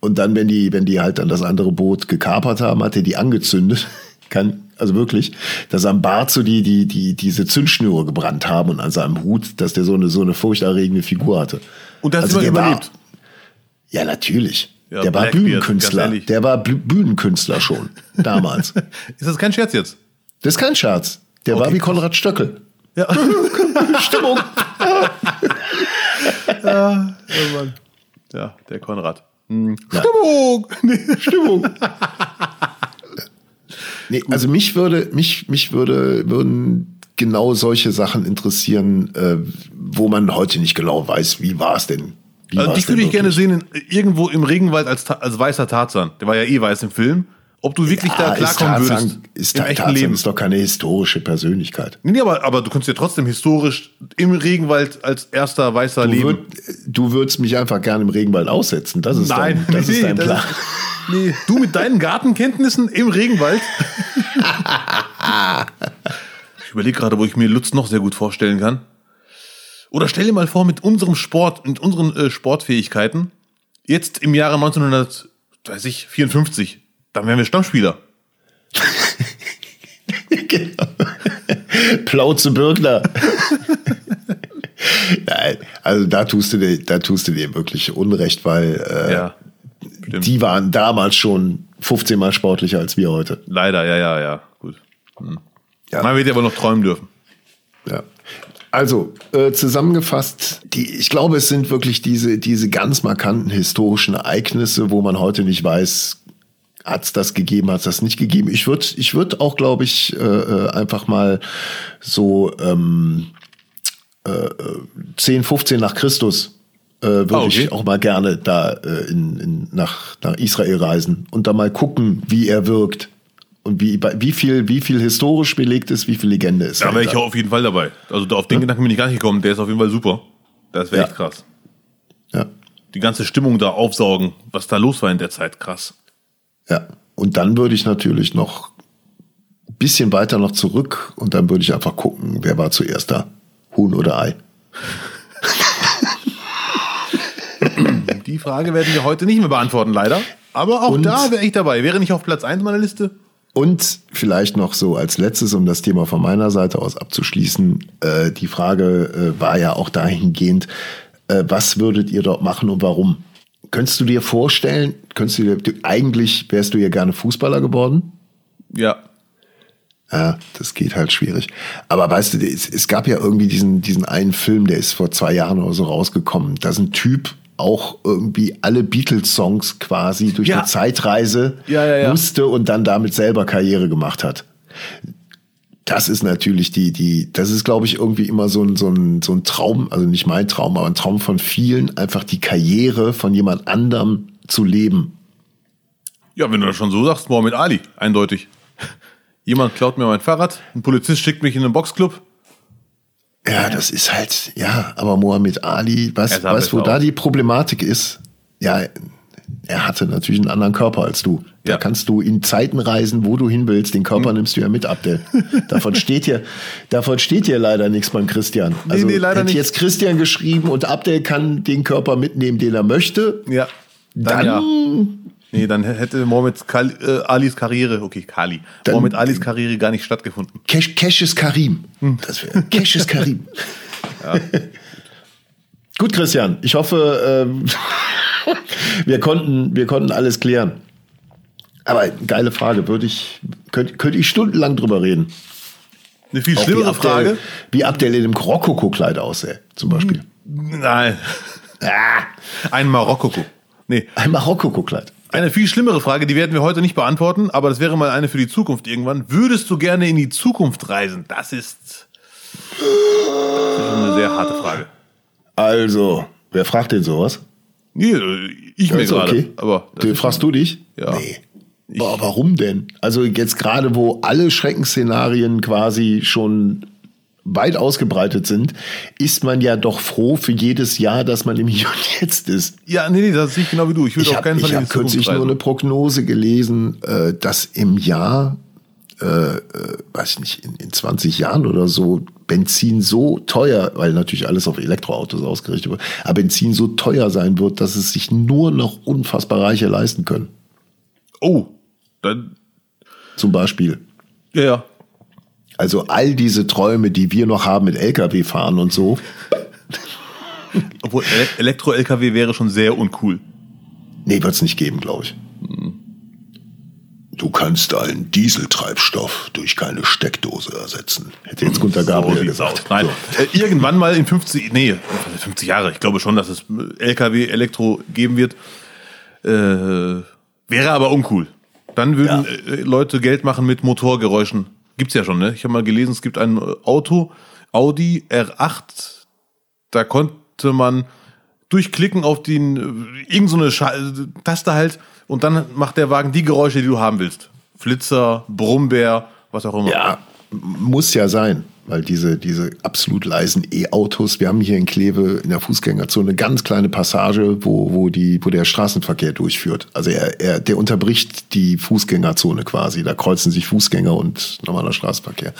Und dann, wenn die, wenn die halt dann das andere Boot gekapert haben, hat er die angezündet. Kann, also wirklich, dass am Bart so die, die, die, diese Zündschnüre gebrannt haben und an seinem Hut, dass der so eine, so eine furchterregende Figur hatte. Und das Also ist der immer war- überlebt. Ja, natürlich. Ja, der war Bühnenkünstler. Der war Bü- Bühnenkünstler schon damals. Ist das kein Scherz jetzt? Das ist kein Scherz. Der Okay, war wie. Konrad Stöckel. Ja. Stimmung. Oh Mann. Ja, der Konrad. Hm. Stimmung! Nee. Stimmung. Nee, also mich würde, mich, mich würde, würden genau solche Sachen interessieren, äh, wo man heute nicht genau weiß, wie war es denn? Also dich würde ich gerne sehen in, irgendwo im Regenwald als, als weißer Tarzan. Der war ja eh weiß im Film. Ob du wirklich Ja, da ist klarkommen Tarzan, würdest ist im echten Tarzan Leben. ist doch keine historische Persönlichkeit. Nee, aber, aber du kannst ja trotzdem historisch im Regenwald als erster Weißer Du, leben. würd, du würdest mich einfach gerne im Regenwald aussetzen. Das ist Nein, dein, das nee, ist dein Plan. ist- nee, du mit deinen Gartenkenntnissen im Regenwald. ich überlege gerade, wo ich mir Lutz noch sehr gut vorstellen kann. Oder stell dir mal vor, mit unserem Sport, mit unseren äh, Sportfähigkeiten, jetzt im Jahre 1954, dann wären wir Stammspieler. genau. Plauze Birgner. Nein, also da tust du dir, da tust du dir wirklich Unrecht, weil äh, Ja, die waren damals schon 15 Mal sportlicher als wir heute. Leider, ja, ja, ja, gut. Ja. Man wird ja wohl noch träumen dürfen. Ja. Also, äh, zusammengefasst, die, ich glaube, es sind wirklich diese, diese ganz markanten historischen Ereignisse, wo man heute nicht weiß, hat es das gegeben, hat es das nicht gegeben. Ich würde ich würd auch, glaube ich, äh, äh, einfach mal so ähm, äh, äh, 10, 15 nach Christus äh, würde Ah, okay. ich auch mal gerne da äh, in, in, nach, nach Israel reisen und da mal gucken, wie er wirkt. Und wie, wie, viel, wie viel historisch belegt ist, wie viel Legende ist. Da wäre ich auch auf jeden Fall dabei. Also auf den Gedanken bin ich gar nicht gekommen. Der ist auf jeden Fall super. Das wäre Ja. echt krass. Ja. Die ganze Stimmung da aufsaugen, was da los war in der Zeit, krass. Ja, und dann würde ich natürlich noch ein bisschen weiter noch zurück und dann würde ich einfach gucken, wer war zuerst da? Huhn oder Ei? Die Frage werden wir heute nicht mehr beantworten, leider. Aber auch Und- da wäre ich dabei. Wäre nicht auf Platz 1 meiner Liste? Und vielleicht noch so als letztes, um das Thema von meiner Seite aus abzuschließen, äh, die Frage äh, war ja auch dahingehend, äh, was würdet ihr dort machen und warum? Könntest du dir vorstellen, könntest du dir, eigentlich wärst du ja gerne Fußballer geworden? Ja. Ja, das geht halt schwierig. Aber weißt du, es, es gab ja irgendwie diesen, diesen einen Film, der ist vor zwei Jahren oder so rausgekommen. Da ist ein Typ auch irgendwie alle Beatles-Songs quasi durch Ja. eine Zeitreise ja, ja. musste und dann damit selber Karriere gemacht hat. Das ist natürlich die, die, das ist, glaube ich, irgendwie immer so ein, so ein, so ein Traum, also nicht mein Traum, aber ein Traum von vielen, einfach die Karriere von jemand anderem zu leben. Ja, wenn du das schon so sagst, Mohammed Ali, eindeutig. Jemand klaut mir mein Fahrrad, ein Polizist schickt mich in einen Boxclub. Ja, das ist halt, ja, aber Mohammed Ali, weißt sah weißt, wo besser da aus. die Problematik ist? Ja, er hatte natürlich einen anderen Körper als du. Da Ja. kannst du in Zeiten reisen, wo du hin willst. Den Körper nimmst du ja mit, Abdel. Davon steht hier, davon steht hier leider nichts beim Christian. Also nee, leider hätte nicht. jetzt Christian geschrieben und Abdel kann den Körper mitnehmen, den er möchte. Ja. Dann, ja. Nee, dann hätte Mohammed Kali, äh, Alis Karriere, okay, Kali, Dann- Mohammed Alis Karriere gar nicht stattgefunden. Cash, Cassius Karim. Hm. Das wäre Cassius Karim. Gut, Christian. Ich hoffe, ähm, wir, konnten, wir konnten alles klären. Aber geile Frage. Würde ich, könnte, könnte ich stundenlang drüber reden. Eine viel Auch schlimmere wie Abdel, Frage. Wie Abdel in dem Rokoko-Kleid aussähe, zum Beispiel. Nein. Ah, ein Marokkoko. Nee, Ein Marokko-Kleid. eine viel schlimmere Frage, die werden wir heute nicht beantworten, aber das wäre mal eine für die Zukunft irgendwann. Würdest du gerne in die Zukunft reisen? Das ist, das ist eine sehr harte Frage. Also, wer fragt denn sowas? Nee, ich mir Ist gerade. okay. Aber das ist- fragst du dich? Ja. Nee. Boah, warum denn? Also jetzt gerade, wo alle Schreckensszenarien quasi schon weit ausgebreitet sind, ist man ja doch froh für jedes Jahr, dass man im Hier und Jetzt ist. Ja, nee, nee, das ist nicht genau wie du. Ich würde Ich auf keinen habe Fall in hab die kürzlich nur eine. Prognose gelesen, äh, dass im Jahr, äh, äh, weiß ich nicht, in, in 20 Jahren oder so Benzin so teuer, weil natürlich alles auf Elektroautos ausgerichtet wird, aber Benzin so teuer sein wird, dass es sich nur noch unfassbar Reiche leisten können. Oh, dann, Zum Beispiel. ja, ja. Also all diese Träume, die wir noch haben mit Lkw fahren und so, Obwohl Ele- Elektro-LKW wäre schon sehr uncool. nee, wird es nicht geben, glaube ich. Du kannst deinen Dieseltreibstoff durch keine Steckdose ersetzen. Hätte jetzt Gunter Gabriel so gesagt. Nein, äh, irgendwann mal in 50, nee, 50 Jahre, ich glaube schon, dass es LKW Elektro geben wird. Äh, wäre aber uncool. Dann würden äh, Leute Geld machen mit Motorgeräuschen. Gibt's ja schon, ne? Ich habe mal gelesen, es gibt ein Auto, Audi R8, da konnte man durchklicken auf den äh, irgend so eine äh, Taste halt und dann macht der Wagen die Geräusche, die du haben willst. Flitzer, Brummbär, was auch immer. Ja, muss ja sein, weil diese, diese absolut leisen E-Autos, wir haben hier in Kleve in der Fußgängerzone eine ganz kleine Passage, wo, wo, die, wo der Straßenverkehr durchführt. Also er, er, der unterbricht die Fußgängerzone quasi. Da kreuzen sich Fußgänger und normaler Straßenverkehr.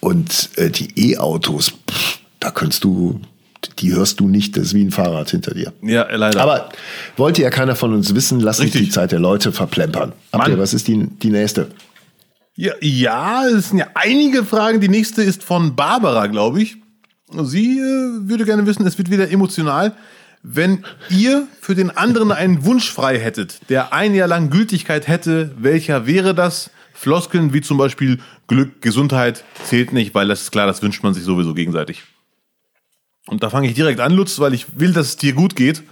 Und äh, die E-Autos, da könntest du, die hörst du nicht, das ist wie ein Fahrrad hinter dir. Ja, leider. Aber wollte ja keiner von uns wissen, lass uns Richtig. die Zeit der Leute verplempern. Habt ihr, was ist die, die nächste? Ja, ja, es sind ja einige Fragen. Die nächste ist von Barbara, glaube ich. Sie äh, würde gerne wissen, es wird wieder emotional, wenn ihr für den anderen einen Wunsch frei hättet, der ein Jahr lang Gültigkeit hätte, welcher wäre das? Floskeln wie zum Beispiel Glück, Gesundheit zählt nicht, weil das ist klar, das wünscht man sich sowieso gegenseitig. Und da fange ich direkt an, Lutz, weil ich will, dass es dir gut geht.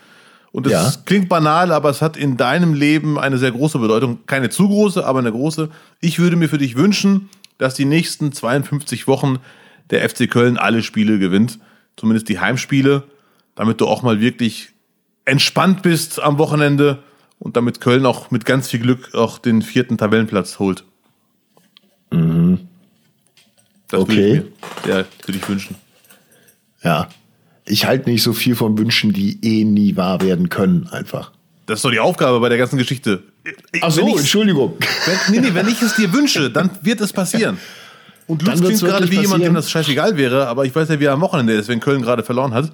Und es Ja. klingt banal, aber es hat in deinem Leben eine sehr große Bedeutung. Keine zu große, aber eine große. Ich würde mir für dich wünschen, dass die nächsten 52 Wochen der FC Köln alle Spiele gewinnt. Zumindest die Heimspiele. Damit du auch mal wirklich entspannt bist am Wochenende und damit Köln auch mit ganz viel Glück auch den vierten Tabellenplatz holt. Das Okay. würde ich mir ja, würde ich wünschen. Ja. Ich halte nicht so viel von Wünschen, die eh nie wahr werden können, einfach. Das ist doch die Aufgabe bei der ganzen Geschichte. Ach so, Entschuldigung. Wenn, nee, nee, wenn ich es dir wünsche, dann wird es passieren. Und Lutz klingt gerade wie wirklich jemand, dem passieren. das scheißegal wäre, aber ich weiß ja, wie er am Wochenende ist, wenn Köln gerade verloren hat.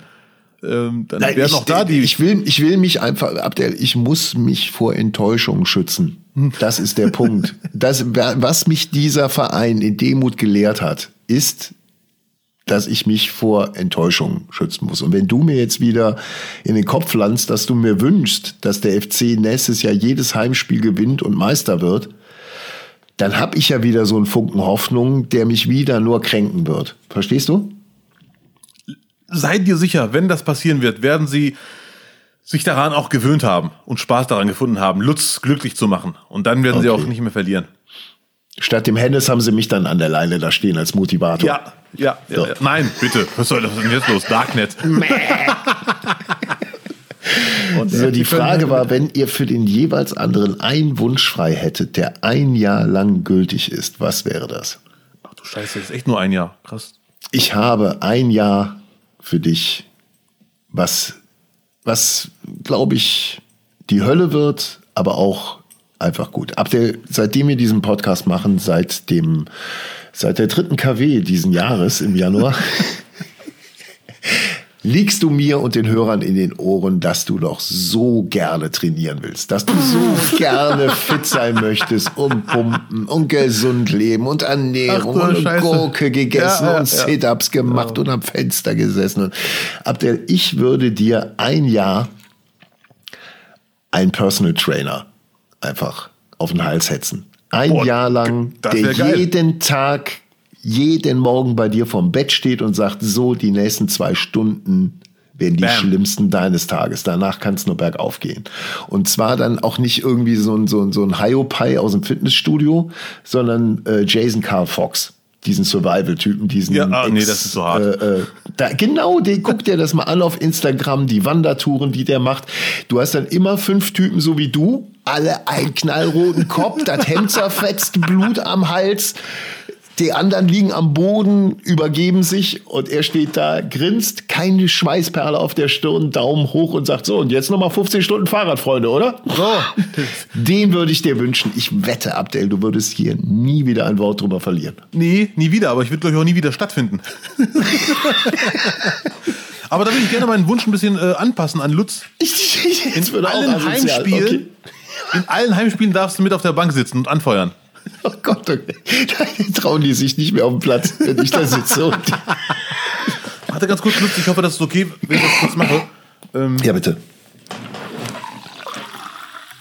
Ähm, dann ich, auch da die. ich, will, ich will mich einfach, Abdel, ich muss mich vor Enttäuschung schützen. Das ist der Punkt. Das, was mich dieser Verein in Demut gelehrt hat, ist, dass ich mich vor Enttäuschung schützen muss. Und wenn du mir jetzt wieder in den Kopf landst, dass du mir wünschst, dass der FC nächstes Jahr jedes Heimspiel gewinnt und Meister wird, dann habe ich ja wieder so einen Funken Hoffnung, der mich wieder nur kränken wird. Verstehst du? Seid dir sicher, wenn das passieren wird, werden sie sich daran auch gewöhnt haben und Spaß daran gefunden haben, Lutz glücklich zu machen. Und dann werden sie Okay. auch nicht mehr verlieren. Statt dem Hennes haben sie mich dann an der Leine da stehen als Motivator. Ja, ja, ja, So. ja. Nein, bitte. Was soll das denn jetzt los? Darknet. Und So, die Frage war, wenn ihr für den jeweils anderen einen Wunsch frei hättet, der ein Jahr lang gültig ist, was wäre das? Ach du Scheiße, das ist echt nur ein Jahr. Krass. Ich habe ein Jahr für dich, was, was glaube ich, die Hölle wird, aber auch einfach gut. Ab der, seitdem wir diesen Podcast machen, seit dem, seit der dritten KW diesen Jahres im Januar, liegst du mir und den Hörern in den Ohren, dass du doch so gerne trainieren willst, dass du so gerne fit sein möchtest und pumpen und gesund leben und Ernährung Ach und Scheiße. Gurke gegessen Ja, ja, und ja. Sit-ups gemacht und am Fenster gesessen. Und Abdel, ich würde dir ein Jahr einen Personal Trainer einfach auf den Hals hetzen. Ein Boah, Jahr lang, der geil. jeden Tag, jeden Morgen bei dir vom Bett steht und sagt, so, die nächsten zwei Stunden werden die Bam. schlimmsten deines Tages. Danach kann es nur bergauf gehen. Und zwar dann auch nicht irgendwie so ein, so ein, so ein Hiopai aus dem Fitnessstudio, sondern äh, Jason Carl Fox. Diesen Survival-Typen, diesen. Ja, ah, nee, das ist so hart. Äh, äh, da, genau, den guck dir das mal an auf Instagram, die Wandertouren, die der macht. Du hast dann immer fünf Typen so wie du, alle einen knallroten Kopf, das Hemd zerfetzt, Blut am Hals. Die anderen liegen am Boden, übergeben sich und er steht da, grinst, keine Schweißperle auf der Stirn, Daumen hoch und sagt so, und jetzt nochmal 15 Stunden Fahrrad, Freunde, oder? So. Den würde ich dir wünschen. Ich wette, Abdel, du würdest hier nie wieder ein Wort drüber verlieren. Nee, nie wieder, aber ich würde, glaube ich, auch nie wieder stattfinden. aber da würde ich gerne meinen Wunsch ein bisschen äh, anpassen an Lutz. in allen Heimspielen, okay. in allen Heimspielen darfst du mit auf der Bank sitzen und anfeuern. Oh Gott, okay. da trauen die sich nicht mehr auf dem Platz, wenn ich da sitze. Warte ganz kurz, Lutz, ich hoffe, das ist okay, wenn ich das kurz mache. Ähm, ja, bitte.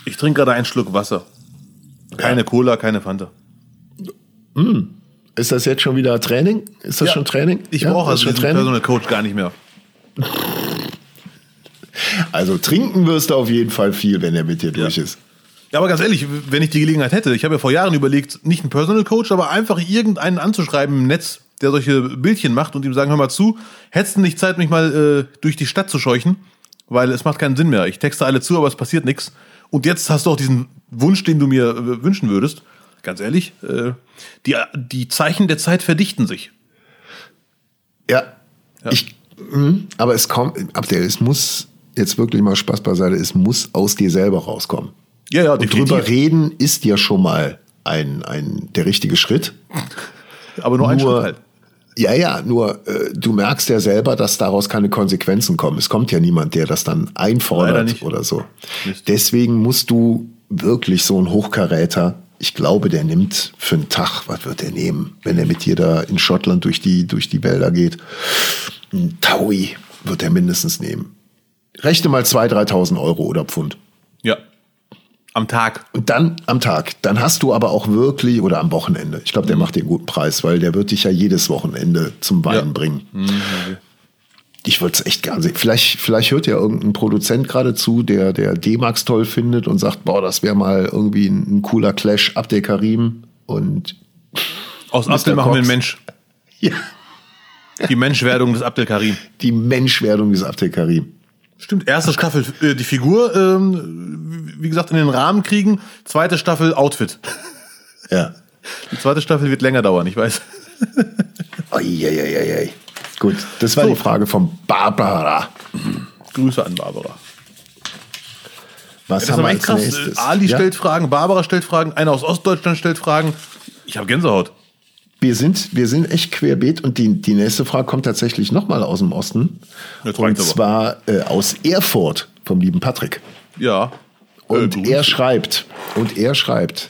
Ich trinke gerade einen Schluck Wasser. Keine ja. Cola, keine Fanta. Mm. Ist das jetzt schon wieder Training? Ist das ja. schon Training? Ich ja, brauche also schon Training? Personal Coach gar nicht mehr. Also trinken wirst du auf jeden Fall viel, wenn er mit dir durch ist. Ja, aber ganz ehrlich, wenn ich die Gelegenheit hätte, ich habe ja vor Jahren überlegt, nicht einen Personal Coach, aber einfach irgendeinen anzuschreiben im Netz, der solche Bildchen macht und ihm sagen, hör mal zu, hättest du nicht Zeit, mich mal äh, durch die Stadt zu scheuchen? Weil es macht keinen Sinn mehr. Ich texte alle zu, aber es passiert nichts. Und jetzt hast du auch diesen Wunsch, den du mir äh, wünschen würdest. Ganz ehrlich, äh, die, die Zeichen der Zeit verdichten sich. Ja, ja. ich, mh, aber es kommt, Abdel, es muss jetzt wirklich mal Spaß beiseite, es muss aus dir selber rauskommen. Ja, ja, definitiv. Und drüber reden ist ja schon mal ein, ein, der richtige Schritt. Aber nur, nur ein Schritt halt. Ja, ja, nur äh, du merkst ja selber, dass daraus keine Konsequenzen kommen. Es kommt ja niemand, der das dann einfordert oder so. Nicht. Deswegen musst du wirklich so ein Hochkaräter, ich glaube, der nimmt für einen Tag, was wird er nehmen, wenn er mit dir da in Schottland durch die, durch die Wälder geht? Ein Taui wird er mindestens nehmen. Rechne mal 2.000, 3.000 Euro oder Pfund. Ja, am Tag. Und dann am Tag. Dann hast du aber auch wirklich, oder am Wochenende. Ich glaube, der mhm. macht dir einen guten Preis, weil der wird dich ja jedes Wochenende zum Weinen ja. bringen. Mhm. Ich würde es echt gern sehen. Vielleicht, vielleicht hört ja irgendein Produzent gerade zu, der, der D-Max toll findet und sagt, boah, das wäre mal irgendwie ein, ein, cooler Clash, Abdel Karim und aus Abdel machen wir einen Mensch. Ja. Die Menschwerdung des Abdel Karim. Die Menschwerdung des Abdel Karim. Stimmt, erste Staffel äh, die Figur, ähm, wie gesagt, in den Rahmen kriegen. Zweite Staffel Outfit. Ja. Die zweite Staffel wird länger dauern, ich weiß. Eieieiei. Gut, das war so. die Frage von Barbara. Grüße an Barbara. Was ja, haben wir als krass. Nächstes? Ali ja? stellt Fragen, Barbara stellt Fragen, einer aus Ostdeutschland stellt Fragen. Ich habe Gänsehaut. Wir sind, wir sind echt querbeet und die, die nächste Frage kommt tatsächlich nochmal aus dem Osten. Jetzt und zwar äh, aus Erfurt vom lieben Patrick. Ja. Und äh, er schreibt, und er schreibt,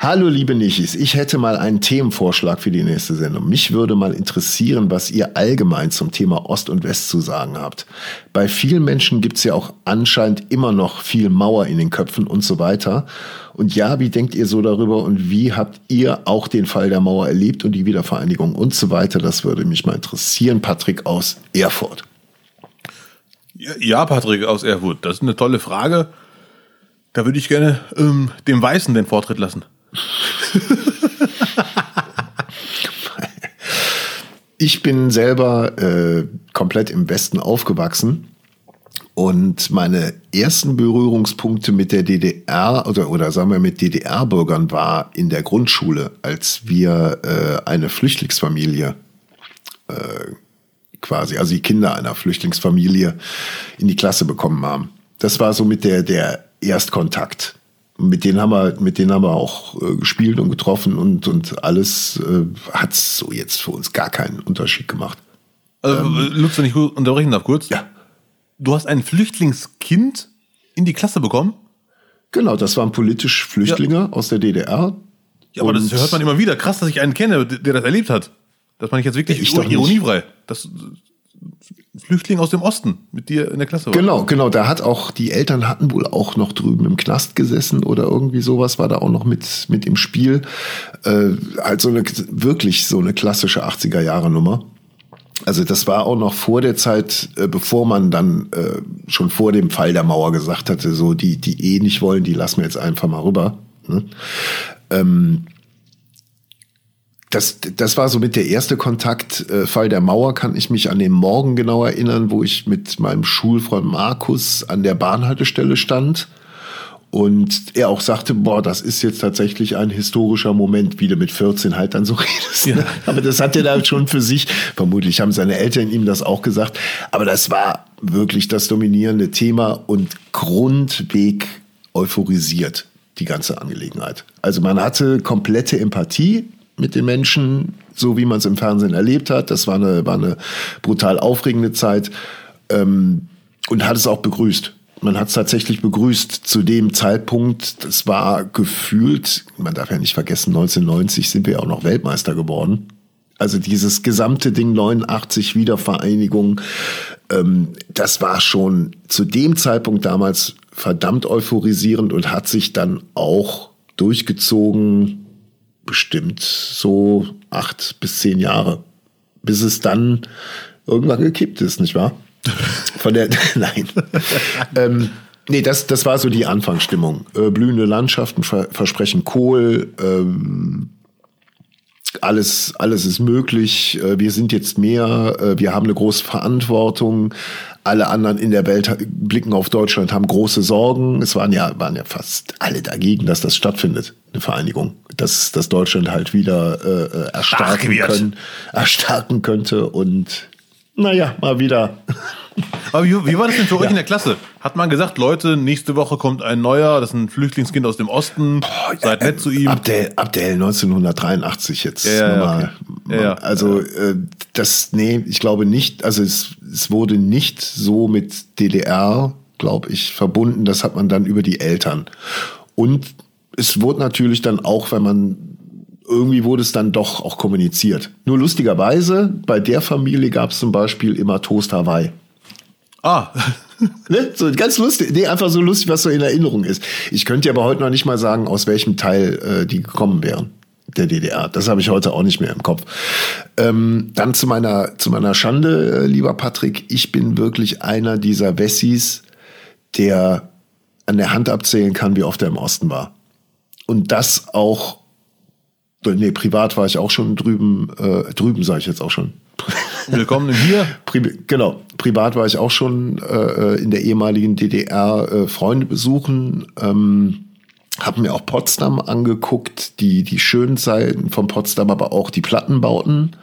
Hallo liebe Nichis, ich hätte mal einen Themenvorschlag für die nächste Sendung. Mich würde mal interessieren, was ihr allgemein zum Thema Ost und West zu sagen habt. Bei vielen Menschen gibt es ja auch anscheinend immer noch viel Mauer in den Köpfen und so weiter. Und ja, wie denkt ihr so darüber und wie habt ihr auch den Fall der Mauer erlebt und die Wiedervereinigung und so weiter? Das würde mich mal interessieren. Patrick aus Erfurt. Ja, Patrick aus Erfurt, das ist eine tolle Frage. Da würde ich gerne ähm, dem Weißen den Vortritt lassen. ich bin selber äh, komplett im Westen aufgewachsen und meine ersten Berührungspunkte mit der DDR oder, oder sagen wir mit DDR-Bürgern war in der Grundschule, als wir äh, eine Flüchtlingsfamilie äh, quasi, also die Kinder einer Flüchtlingsfamilie in die Klasse bekommen haben. Das war so mit der, der Erstkontakt mit denen haben wir, mit denen haben wir auch äh, gespielt und getroffen und, und alles äh, hat so jetzt für uns gar keinen Unterschied gemacht. Also, ähm, Lutz, wenn ich unterbrechen darf kurz. Ja. Du hast ein Flüchtlingskind in die Klasse bekommen? Genau, das waren politisch Flüchtlinge ja. aus der DDR. Ja, aber das hört man immer wieder. Krass, dass ich einen kenne, der das erlebt hat. Das meine ich jetzt wirklich ich ironiefrei. Das, Flüchtling aus dem Osten mit dir in der Klasse war. Genau, genau. Da hat auch, die Eltern hatten wohl auch noch drüben im Knast gesessen oder irgendwie sowas war da auch noch mit, mit im Spiel. Äh, also eine, wirklich so eine klassische 80er Jahre Nummer. Also das war auch noch vor der Zeit, äh, bevor man dann äh, schon vor dem Fall der Mauer gesagt hatte, so die, die eh nicht wollen, die lassen wir jetzt einfach mal rüber. Ne? Ähm, das, das war so mit der erste Kontakt. Äh, Fall der Mauer kann ich mich an den Morgen genau erinnern, wo ich mit meinem Schulfreund Markus an der Bahnhaltestelle stand Und er auch sagte, boah, das ist jetzt tatsächlich ein historischer Moment, wie du mit 14 halt dann so redest. Ja. Aber das hat er da schon für sich, vermutlich haben seine Eltern ihm das auch gesagt. Aber das war wirklich das dominierende Thema und Grundweg euphorisiert, die ganze Angelegenheit. Also man hatte komplette Empathie mit den Menschen, so wie man es im Fernsehen erlebt hat. Das war eine, war eine brutal aufregende Zeit ähm, und hat es auch begrüßt man hat es tatsächlich begrüßt zu dem Zeitpunkt. Das war gefühlt, man darf ja nicht vergessen, 1990 sind wir ja auch noch Weltmeister geworden. Also dieses gesamte Ding 89 Wiedervereinigung, ähm, das war schon zu dem Zeitpunkt damals verdammt euphorisierend und hat sich dann auch durchgezogen, bestimmt so acht bis zehn Jahre, bis es dann irgendwann gekippt ist, nicht wahr? Von der, nein. ähm, nee, das, das war so die Anfangsstimmung. Äh, blühende Landschaften ver versprechen Kohl, ähm, alles, alles ist möglich. Äh, wir sind jetzt mehr, äh, wir haben eine große Verantwortung. Alle anderen in der Welt blicken auf Deutschland, haben große Sorgen. Es waren ja, waren ja fast alle dagegen, dass das stattfindet, eine Vereinigung. Dass, dass Deutschland halt wieder äh, äh erstarken, können, erstarken könnte. Und naja, mal wieder. Aber wie, wie war das denn für euch in der Klasse? Hat man gesagt, Leute, nächste Woche kommt ein neuer, das ist ein Flüchtlingskind aus dem Osten, Boah, seid nett zu ihm. Abdel, Abdel 1983 jetzt. Ja, ja, okay. ja, also äh, das, nee, ich glaube nicht, also es, es wurde nicht so mit DDR, glaube ich, verbunden. Das hat man dann über die Eltern. Und es wurde natürlich dann auch, wenn man irgendwie wurde es dann doch auch kommuniziert. Nur lustigerweise, bei der Familie gab es zum Beispiel immer Toast Hawaii. Ah. ne? So ganz lustig. Nee, einfach so lustig, was so in Erinnerung ist. Ich könnte aber heute noch nicht mal sagen, aus welchem Teil äh, die gekommen wären. Der DDR. Das habe ich heute auch nicht mehr im Kopf. Ähm, dann zu meiner, zu meiner Schande, äh, lieber Patrick. Ich bin wirklich einer dieser Wessis, der an der Hand abzählen kann, wie oft er im Osten war. Und das auch Nee, privat war ich auch schon drüben, äh, drüben sage ich jetzt auch schon. Willkommen hier. Pri genau, privat war ich auch schon äh, in der ehemaligen DDR äh, Freunde besuchen. Ähm, habe mir auch Potsdam angeguckt, die, die schönen Seiten von Potsdam, aber auch die Plattenbauten.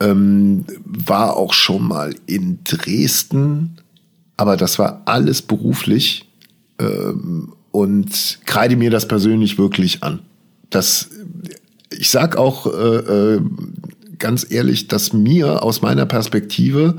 Ähm, war auch schon mal in Dresden, aber das war alles beruflich ähm, und kreide mir das persönlich wirklich an. Das ich sag auch äh, äh, ganz ehrlich, dass mir aus meiner Perspektive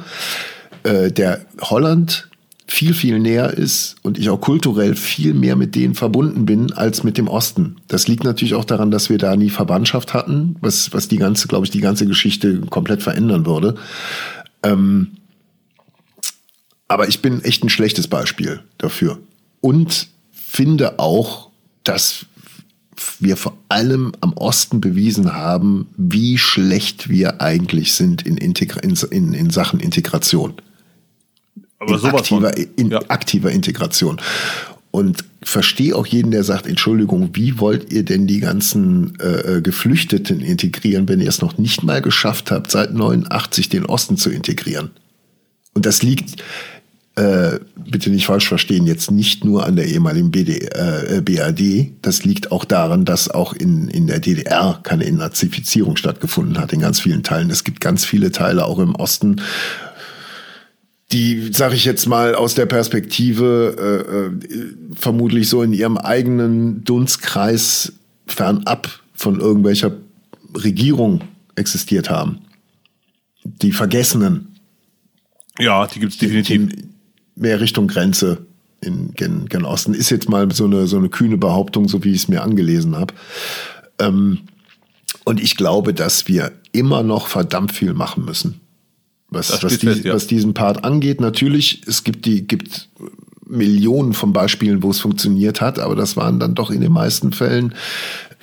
äh, der Holland viel, viel näher ist und ich auch kulturell viel mehr mit denen verbunden bin als mit dem Osten. Das liegt natürlich auch daran, dass wir da nie Verwandtschaft hatten, was, was die ganze, glaube ich, die ganze Geschichte komplett verändern würde. Ähm, aber ich bin echt ein schlechtes Beispiel dafür. Und finde auch, dass wir vor allem am Osten bewiesen haben, wie schlecht wir eigentlich sind in, Integra in, in Sachen Integration. Aber in, aktiver, in ja. aktiver Integration. Und verstehe auch jeden, der sagt, Entschuldigung, wie wollt ihr denn die ganzen äh, äh Geflüchteten integrieren, wenn ihr es noch nicht mal geschafft habt, seit 89 den Osten zu integrieren? Und das liegt, äh, bitte nicht falsch verstehen, jetzt nicht nur an der ehemaligen BD, äh, BAD. Das liegt auch daran, dass auch in, in der DDR keine Entnazifizierung stattgefunden hat in ganz vielen Teilen. Es gibt ganz viele Teile auch im Osten, die, sage ich jetzt mal, aus der Perspektive äh, äh, vermutlich so in ihrem eigenen Dunstkreis fernab von irgendwelcher Regierung existiert haben. Die Vergessenen. Ja, die gibt es definitiv. Die, mehr Richtung Grenze in Gen, Gen Osten. Ist jetzt mal so eine, so eine kühne Behauptung, so wie ich es mir angelesen habe. Ähm, und ich glaube, dass wir immer noch verdammt viel machen müssen. Was, was, die, fest, ja. was diesen Part angeht, natürlich, es gibt die, gibt Millionen von Beispielen, wo es funktioniert hat, aber das waren dann doch in den meisten Fällen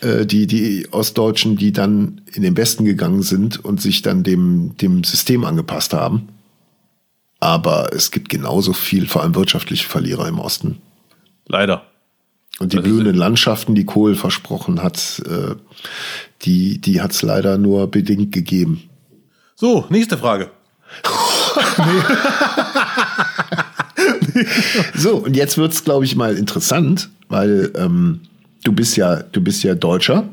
äh, die, die Ostdeutschen, die dann in den Westen gegangen sind und sich dann dem, dem System angepasst haben. Aber es gibt genauso viel, vor allem wirtschaftliche Verlierer im Osten. Leider. Und die blühenden Landschaften, die Kohl versprochen hat, äh, die, die hat es leider nur bedingt gegeben. So, nächste Frage. so, und jetzt wird es, glaube ich, mal interessant. weil ähm, du bist ja, du bist ja Deutscher,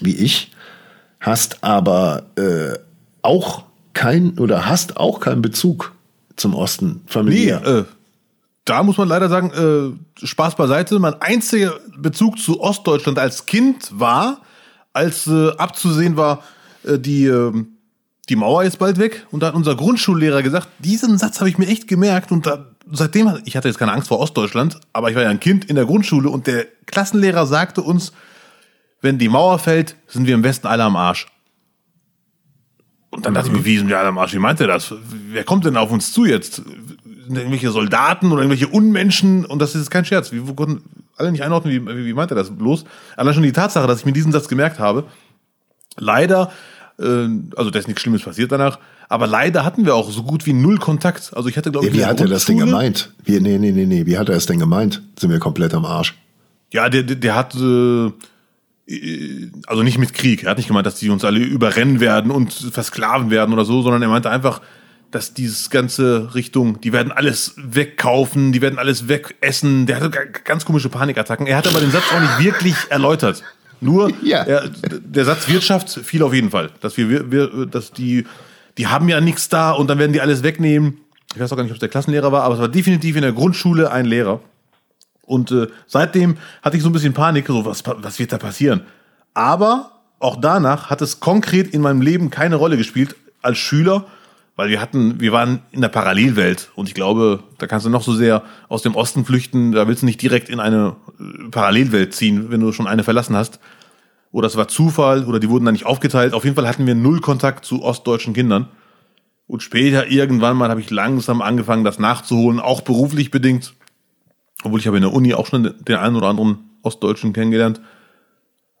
wie ich, hast aber äh, auch kein oder hast auch keinen Bezug zum Osten familiär. Nee, äh, da muss man leider sagen, äh, Spaß beiseite. Mein einziger Bezug zu Ostdeutschland als Kind war, als äh, abzusehen war, äh, die, äh, die Mauer ist bald weg. Und da hat unser Grundschullehrer gesagt, diesen Satz habe ich mir echt gemerkt. Und da, seitdem, ich hatte jetzt keine Angst vor Ostdeutschland, aber ich war ja ein Kind in der Grundschule und der Klassenlehrer sagte uns, wenn die Mauer fällt, sind wir im Westen alle am Arsch. Und dann dachte ich mir, wie wir alle am Arsch? Wie meint er das? Wer kommt denn auf uns zu jetzt? Sind irgendwelche Soldaten oder irgendwelche Unmenschen? Und das ist kein Scherz. Wir konnten alle nicht einordnen, wie, wie, wie meint er das bloß? Allein schon die Tatsache, dass ich mir diesen Satz gemerkt habe. Leider, äh, also da ist nichts Schlimmes passiert danach, aber leider hatten wir auch so gut wie null Kontakt. Also ich hatte, glaube ich, wie hat er das denn gemeint? Wie, nee, nee, nee, nee. Wie hat er es denn gemeint? Sind wir komplett am Arsch? Ja, der, der, der hat, äh, also nicht mit Krieg. Er hat nicht gemeint, dass die uns alle überrennen werden und versklaven werden oder so, sondern er meinte einfach, dass dieses ganze Richtung, die werden alles wegkaufen, die werden alles wegessen. Der hatte ganz komische Panikattacken. Er hat aber den Satz auch nicht wirklich erläutert. Nur ja. er, der Satz Wirtschaft fiel auf jeden Fall, dass wir, wir dass die die haben ja nichts da und dann werden die alles wegnehmen. Ich weiß auch gar nicht, ob es der Klassenlehrer war, aber es war definitiv in der Grundschule ein Lehrer. Und äh, seitdem hatte ich so ein bisschen Panik, so was, was wird da passieren? Aber auch danach hat es konkret in meinem Leben keine Rolle gespielt als Schüler, weil wir hatten, wir waren in der Parallelwelt und ich glaube, da kannst du noch so sehr aus dem Osten flüchten, da willst du nicht direkt in eine äh, Parallelwelt ziehen, wenn du schon eine verlassen hast. Oder es war Zufall oder die wurden da nicht aufgeteilt. Auf jeden Fall hatten wir null Kontakt zu ostdeutschen Kindern. Und später irgendwann mal habe ich langsam angefangen, das nachzuholen, auch beruflich bedingt. Obwohl ich habe in der Uni auch schon den einen oder anderen Ostdeutschen kennengelernt.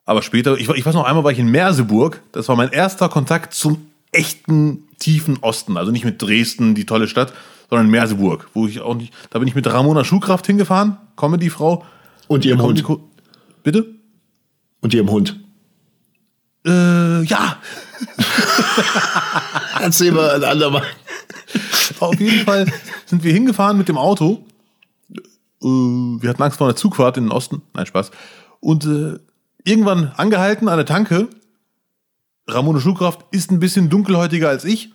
Aber später, ich, ich weiß noch einmal war ich in Merseburg. Das war mein erster Kontakt zum echten tiefen Osten. Also nicht mit Dresden, die tolle Stadt, sondern Merseburg, wo ich auch nicht. Da bin ich mit Ramona Schuhkraft hingefahren, Comedy-Frau. Und ihrem Hund. Bitte? Und ihrem Hund. Äh, ja. Erzähl mal ein andermal. Auf jeden Fall sind wir hingefahren mit dem Auto äh, wir hatten Angst vor einer Zugfahrt in den Osten. Nein, Spaß. Und äh, irgendwann angehalten an der Tanke. Ramone Schulkraft ist ein bisschen dunkelhäutiger als ich.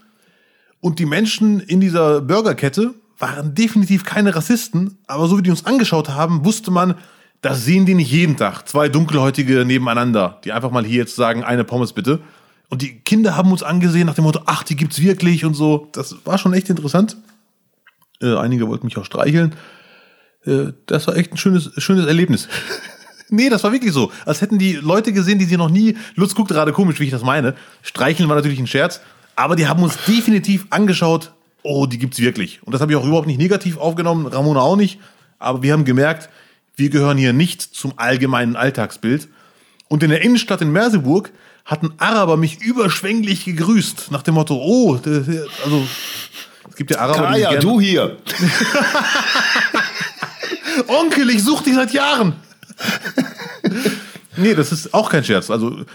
Und die Menschen in dieser Burgerkette waren definitiv keine Rassisten, aber so wie die uns angeschaut haben, wusste man, das sehen die nicht jeden Tag. Zwei dunkelhäutige nebeneinander, die einfach mal hier jetzt sagen, eine Pommes bitte. Und die Kinder haben uns angesehen nach dem Motto, ach, die gibt's wirklich und so. Das war schon echt interessant. Äh, einige wollten mich auch streicheln. Äh, das war echt ein schönes, schönes Erlebnis. nee, das war wirklich so. Als hätten die Leute gesehen, die sie noch nie, Lutz guckt gerade komisch, wie ich das meine. Streicheln war natürlich ein Scherz, aber die haben uns definitiv angeschaut, oh, die gibt's wirklich. Und das habe ich auch überhaupt nicht negativ aufgenommen, Ramona auch nicht. Aber wir haben gemerkt, wir gehören hier nicht zum allgemeinen Alltagsbild. Und in der Innenstadt in Merseburg hatten Araber mich überschwänglich gegrüßt, nach dem Motto, oh, also es gibt ja Araber, Kaya, die du hier. Onkel, ich suche dich seit Jahren. nee, das ist auch kein Scherz. Also,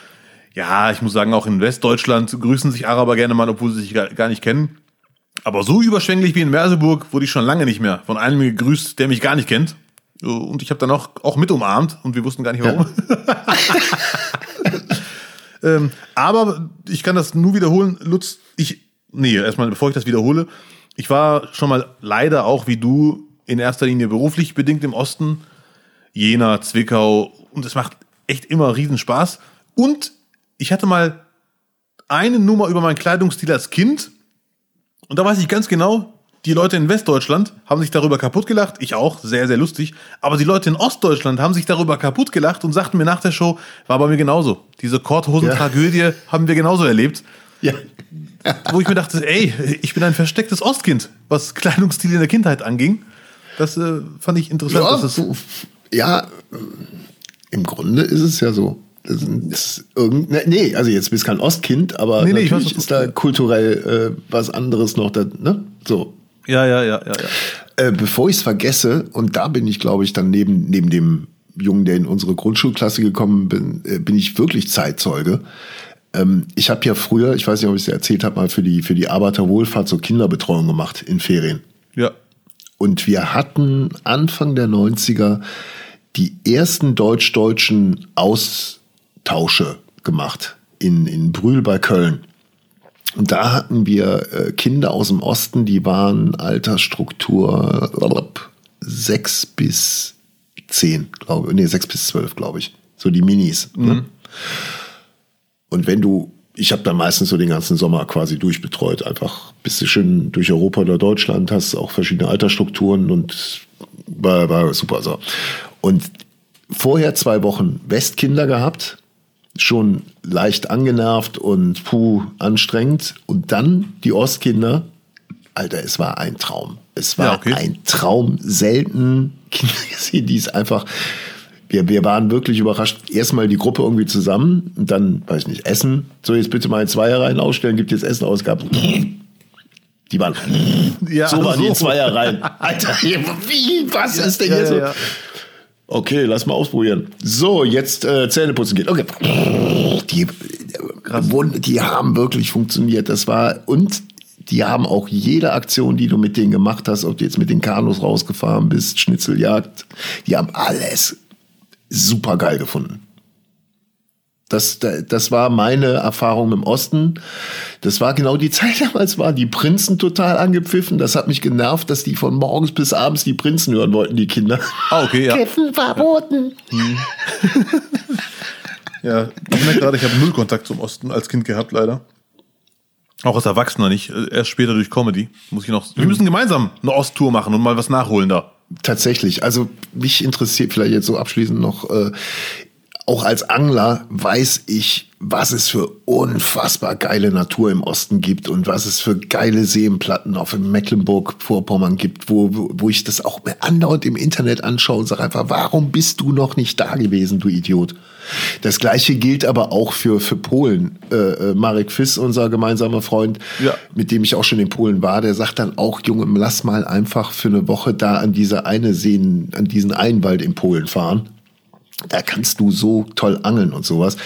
ja, ich muss sagen, auch in Westdeutschland grüßen sich Araber gerne mal, obwohl sie sich gar nicht kennen. Aber so überschwänglich wie in Merseburg wurde ich schon lange nicht mehr von einem gegrüßt, der mich gar nicht kennt. Und ich habe dann auch, auch mit umarmt und wir wussten gar nicht warum. Ja. ähm, aber ich kann das nur wiederholen, Lutz. Ich, nee, erstmal, bevor ich das wiederhole, ich war schon mal leider auch wie du in erster Linie beruflich bedingt im Osten. Jena, Zwickau und es macht echt immer riesen Spaß. Und ich hatte mal eine Nummer über meinen Kleidungsstil als Kind und da weiß ich ganz genau, die Leute in Westdeutschland haben sich darüber kaputt gelacht, ich auch, sehr, sehr lustig. Aber die Leute in Ostdeutschland haben sich darüber kaputt gelacht und sagten mir nach der Show, war bei mir genauso. Diese Korthosen-Tragödie ja. haben wir genauso erlebt. Ja. Wo ich mir dachte, ey, ich bin ein verstecktes Ostkind, was Kleidungsstil in der Kindheit anging. Das äh, fand ich interessant. Ja, dass es ja, im Grunde ist es ja so. Das ist irgend, ne, nee, also jetzt bist du kein Ostkind, aber nee, nee, natürlich weiß, ist da kulturell äh, was anderes noch da, ne? So. Ja, ja, ja, ja, ja. Äh, bevor ich es vergesse, und da bin ich, glaube ich, dann neben, neben dem Jungen, der in unsere Grundschulklasse gekommen bin, äh, bin ich wirklich Zeitzeuge. Ähm, ich habe ja früher, ich weiß nicht, ob ich es erzählt habe, mal für die, für die Arbeiterwohlfahrt so Kinderbetreuung gemacht in Ferien. Ja. Und wir hatten Anfang der 90er die ersten deutsch-deutschen Austausche gemacht in, in Brühl bei Köln. Und da hatten wir äh, Kinder aus dem Osten, die waren Altersstruktur sechs bis zehn, glaube ich. Nee, sechs bis zwölf, glaube ich. So die Minis. Ne? Mhm. Ne? Und wenn du, ich habe dann meistens so den ganzen Sommer quasi durchbetreut. Einfach bist du schön durch Europa oder Deutschland, hast auch verschiedene Altersstrukturen und war, war super so. Und vorher zwei Wochen Westkinder gehabt schon leicht angenervt und puh, anstrengend. Und dann die Ostkinder. Alter, es war ein Traum. Es war ja, okay. ein Traum. Selten Kinder gesehen, die es einfach. Wir, wir waren wirklich überrascht. Erstmal die Gruppe irgendwie zusammen und dann, weiß ich nicht, Essen. So, jetzt bitte mal in Zweierreihen ausstellen, gibt jetzt Essen aus. Gab, die waren, ja, so waren so. die in Zweierreihen. Alter, wie, was ist denn hier so? Okay, lass mal ausprobieren. So, jetzt äh, Zähne putzen geht. Okay. Die, die haben wirklich funktioniert. Das war und die haben auch jede Aktion, die du mit denen gemacht hast, ob du jetzt mit den Kanus rausgefahren bist, Schnitzeljagd, die haben alles super geil gefunden. Das, das war meine Erfahrung im Osten. Das war genau die Zeit damals, waren die Prinzen total angepfiffen. Das hat mich genervt, dass die von morgens bis abends die Prinzen hören wollten, die Kinder. Ah, okay, ja. Kiffen verboten. Hm. ja, ich merke gerade, ich habe null Kontakt zum Osten als Kind gehabt, leider. Auch als Erwachsener nicht. Erst später durch Comedy muss ich noch. Wir müssen gemeinsam eine Osttour machen und mal was nachholen da. Tatsächlich. Also mich interessiert vielleicht jetzt so abschließend noch. Äh, auch als Angler weiß ich, was es für unfassbar geile Natur im Osten gibt und was es für geile Seenplatten auf Mecklenburg-Vorpommern gibt, wo, wo ich das auch andauernd im Internet anschaue und sage einfach, warum bist du noch nicht da gewesen, du Idiot? Das gleiche gilt aber auch für, für Polen. Äh, äh, Marek Fiss, unser gemeinsamer Freund, ja. mit dem ich auch schon in Polen war, der sagt dann auch, Junge, lass mal einfach für eine Woche da an diese eine Seen, an diesen Einwald in Polen fahren da kannst du so toll angeln und sowas.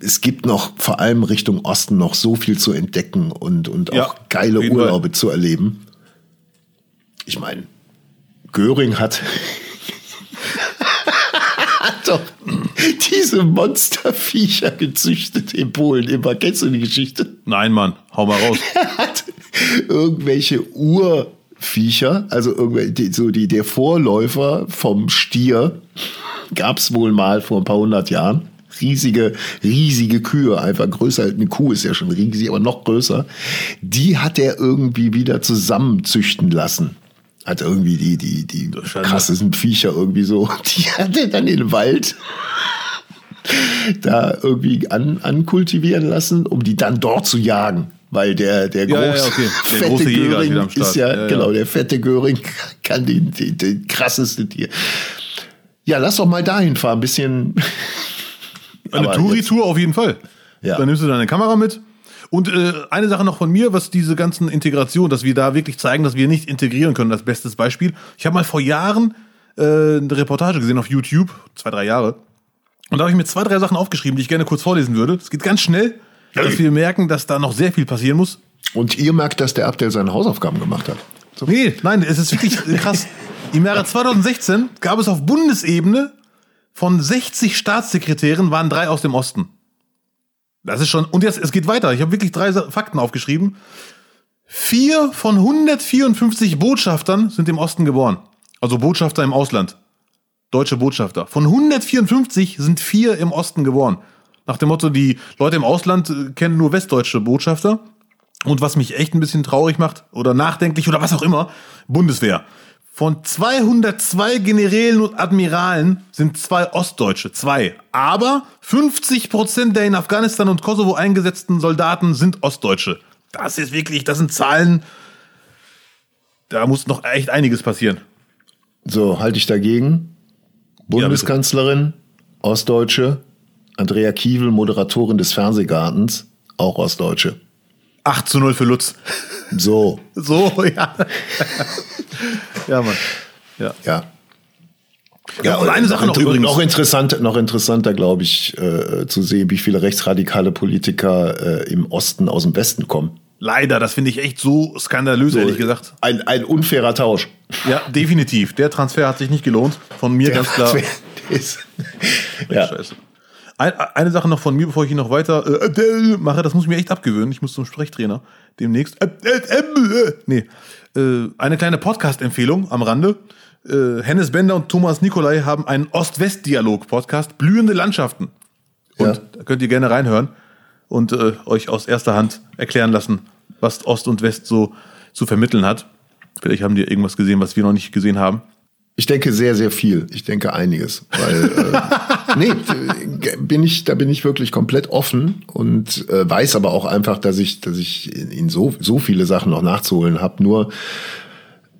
Es gibt noch vor allem Richtung Osten noch so viel zu entdecken und, und ja, auch geile Urlaube zu erleben. Ich meine, Göring hat, diese Monsterviecher gezüchtet in Polen. Immer kennst du die Geschichte? Nein, Mann, hau mal raus. er hat irgendwelche Urviecher, also irgendwelche, so die, der Vorläufer vom Stier, gab es wohl mal vor ein paar hundert Jahren. Riesige, riesige Kühe, einfach größer. Eine Kuh ist ja schon riesig, aber noch größer. Die hat er irgendwie wieder zusammenzüchten lassen hat irgendwie die, die, die krassesten Viecher irgendwie so. Die hat er dann in den Wald da irgendwie an, ankultivieren lassen, um die dann dort zu jagen. Weil der, der, ja, groß, ja, okay. der fette große Göring ist, ist ja, ja, genau, der fette Göring kann den, den, den krassesten Tier. Ja, lass doch mal dahin fahren, ein bisschen. Eine Touri-Tour auf jeden Fall. Ja. Dann nimmst du deine Kamera mit. Und äh, eine Sache noch von mir, was diese ganzen Integration, dass wir da wirklich zeigen, dass wir nicht integrieren können, das bestes Beispiel. Ich habe mal vor Jahren äh, eine Reportage gesehen auf YouTube, zwei, drei Jahre. Und da habe ich mir zwei, drei Sachen aufgeschrieben, die ich gerne kurz vorlesen würde. Es geht ganz schnell, dass wir merken, dass da noch sehr viel passieren muss. Und ihr merkt, dass der Abdel seine Hausaufgaben gemacht hat. So. Nee, nein, es ist wirklich krass. Im Jahre 2016 gab es auf Bundesebene von 60 Staatssekretären waren drei aus dem Osten. Das ist schon, und jetzt, es geht weiter. Ich habe wirklich drei Fakten aufgeschrieben. Vier von 154 Botschaftern sind im Osten geboren. Also Botschafter im Ausland. Deutsche Botschafter. Von 154 sind vier im Osten geboren. Nach dem Motto, die Leute im Ausland äh, kennen nur westdeutsche Botschafter. Und was mich echt ein bisschen traurig macht oder nachdenklich oder was auch immer, Bundeswehr. Von 202 Generälen und Admiralen sind zwei Ostdeutsche, zwei. Aber 50 Prozent der in Afghanistan und Kosovo eingesetzten Soldaten sind Ostdeutsche. Das ist wirklich, das sind Zahlen, da muss noch echt einiges passieren. So, halte ich dagegen. Bundeskanzlerin, Ostdeutsche, Andrea Kiewel, Moderatorin des Fernsehgartens, auch Ostdeutsche. 8 zu 0 für Lutz. So. So, ja. ja, Mann. Ja. Ja. Ja, und eine Sache noch übrigens. Noch, interessant, noch interessanter, glaube ich, äh, zu sehen, wie viele rechtsradikale Politiker äh, im Osten aus dem Westen kommen. Leider, das finde ich echt so skandalös, So, ehrlich gesagt. Ein, ein unfairer Tausch. Ja, definitiv. Der Transfer hat sich nicht gelohnt. Von mir ganz klar. Ist, ja. Scheiße. Ein, eine Sache noch von mir, bevor ich ihn noch weiter äh, äh, mache, das muss ich mir echt abgewöhnen. Ich muss zum Sprechtrainer demnächst. Äh, äh, äh, nee. Äh, eine kleine Podcast-Empfehlung am Rande. Äh, Hennes Bender und Thomas Nikolai haben einen Ost-West-Dialog-Podcast, Blühende Landschaften. Und Ja. da könnt ihr gerne reinhören und äh, euch aus erster Hand erklären lassen, was Ost und West so zu vermitteln hat. Vielleicht haben die irgendwas gesehen, was wir noch nicht gesehen haben. Ich denke sehr, sehr viel. Ich denke einiges. Weil, äh, nee, äh, bin ich, da bin ich wirklich komplett offen und äh, weiß aber auch einfach, dass ich, dass ich in, in so, so viele Sachen noch nachzuholen habe. Nur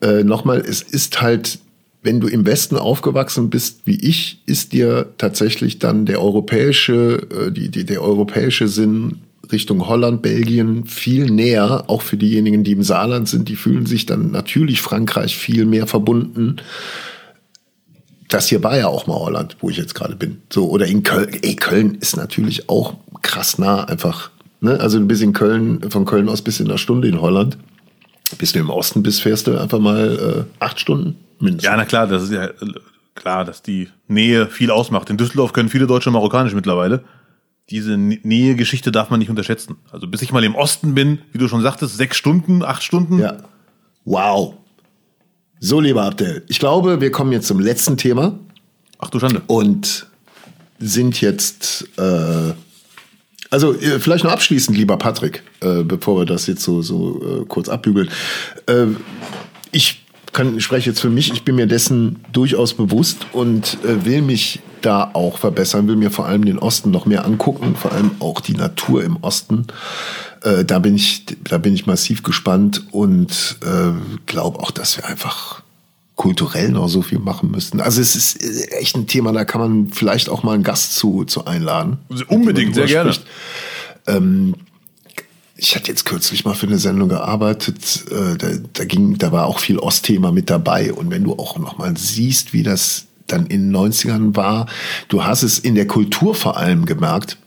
äh, nochmal, es ist halt, wenn du im Westen aufgewachsen bist, wie ich, ist dir tatsächlich dann der europäische, äh, die, die, der europäische Sinn Richtung Holland, Belgien viel näher, auch für diejenigen, die im Saarland sind, die fühlen sich dann natürlich Frankreich viel mehr verbunden. Das hier war ja auch mal Holland, wo ich jetzt gerade bin. So, oder in Köln. Ey, Köln ist natürlich auch krass nah einfach. Ne? Also du bist in Köln, von Köln aus bis in einer Stunde in Holland. Bis du im Osten bist, fährst du einfach mal äh, acht Stunden mindestens. Ja, na klar, das ist ja äh, klar, dass die Nähe viel ausmacht. In Düsseldorf können viele Deutsche Marokkanisch mittlerweile. Diese Nähe-Geschichte darf man nicht unterschätzen. Also bis ich mal im Osten bin, wie du schon sagtest, sechs Stunden, acht Stunden. Ja. Wow. So, lieber Abdel, ich glaube, wir kommen jetzt zum letzten Thema Ach du Schande. und sind jetzt, äh, also äh, vielleicht noch abschließend, lieber Patrick, äh, bevor wir das jetzt so, so äh, kurz abbügeln. Äh, ich kann, ich spreche jetzt für mich, ich bin mir dessen durchaus bewusst und äh, will mich da auch verbessern, will mir vor allem den Osten noch mehr angucken, vor allem auch die Natur im Osten. Äh, da bin ich, da bin ich massiv gespannt und äh, glaube auch, dass wir einfach kulturell noch so viel machen müssten. Also es ist äh, echt ein Thema, da kann man vielleicht auch mal einen Gast zu, zu einladen. Unbedingt, sehr gerne. Ähm, ich hatte jetzt kürzlich mal für eine Sendung gearbeitet, äh, da, da ging, da war auch viel Ostthema mit dabei. Und wenn du auch noch mal siehst, wie das dann in den 90ern war, du hast es in der Kultur vor allem gemerkt,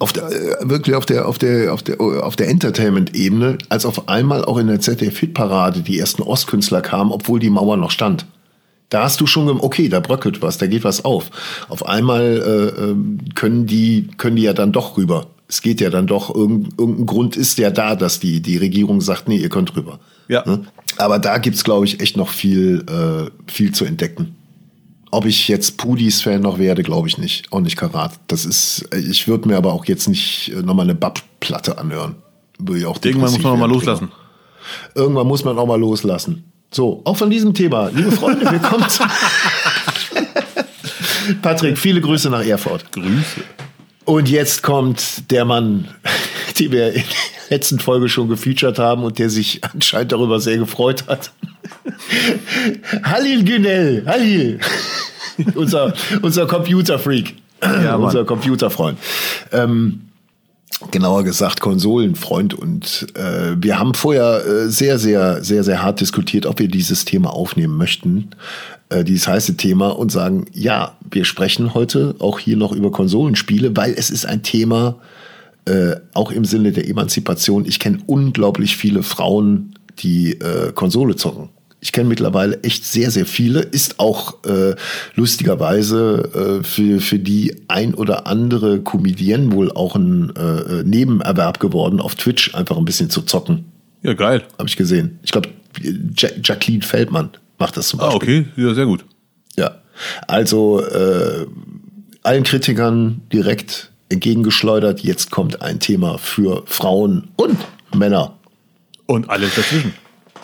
auf der, äh, wirklich auf der, auf der, auf der, auf der Entertainment-Ebene, als auf einmal auch in der ZDF-Hit-Parade die ersten Ostkünstler kamen, obwohl die Mauer noch stand. Da hast du schon, okay, da bröckelt was, da geht was auf. Auf einmal äh, ähm, können die, können die ja dann doch rüber. Es geht ja dann doch, irgend, irgendein Grund ist ja da, dass die, die Regierung sagt, nee, ihr könnt rüber. Ja. Ne? Aber da gibt's glaube ich, echt noch viel, äh, viel zu entdecken. Ob ich jetzt Pudis-Fan noch werde, glaube ich nicht. Auch nicht Karat. Das ist, äh, ich würde mir aber auch jetzt nicht äh, nochmal eine Bab-Platte anhören. Würde ich auch Irgendwann muss man noch mal depressiv loslassen. Irgendwann muss man auch mal loslassen. So, auch von diesem Thema. Liebe Freunde, willkommen zu Patrick, viele Grüße nach Erfurt. Grüße. Und jetzt kommt der Mann, den wir in der letzten Folge schon gefeatured haben und der sich anscheinend darüber sehr gefreut hat. Halil Günel, Halil. unser, unser Computerfreak. Ja, unser Computerfreund. Ähm, genauer gesagt Konsolenfreund. Und äh, wir haben vorher äh, sehr, sehr, sehr, sehr hart diskutiert, ob wir dieses Thema aufnehmen möchten, äh, dieses heiße Thema, und sagen, ja, wir sprechen heute auch hier noch über Konsolenspiele, weil es ist ein Thema, äh, auch im Sinne der Emanzipation. Ich kenne unglaublich viele Frauen, die äh, Konsole zocken. Ich kenne mittlerweile echt sehr, sehr viele. Ist auch äh, lustigerweise äh, für, für die ein oder andere Comedienne wohl auch ein äh, Nebenerwerb geworden, auf Twitch einfach ein bisschen zu zocken. Ja, geil. Habe ich gesehen. Ich glaube, ja Jacqueline Feldmann macht das zum Ah, Beispiel. okay. Ja, sehr gut. Ja, also äh, allen Kritikern direkt entgegengeschleudert. Jetzt kommt ein Thema für Frauen und Männer Und alles dazwischen.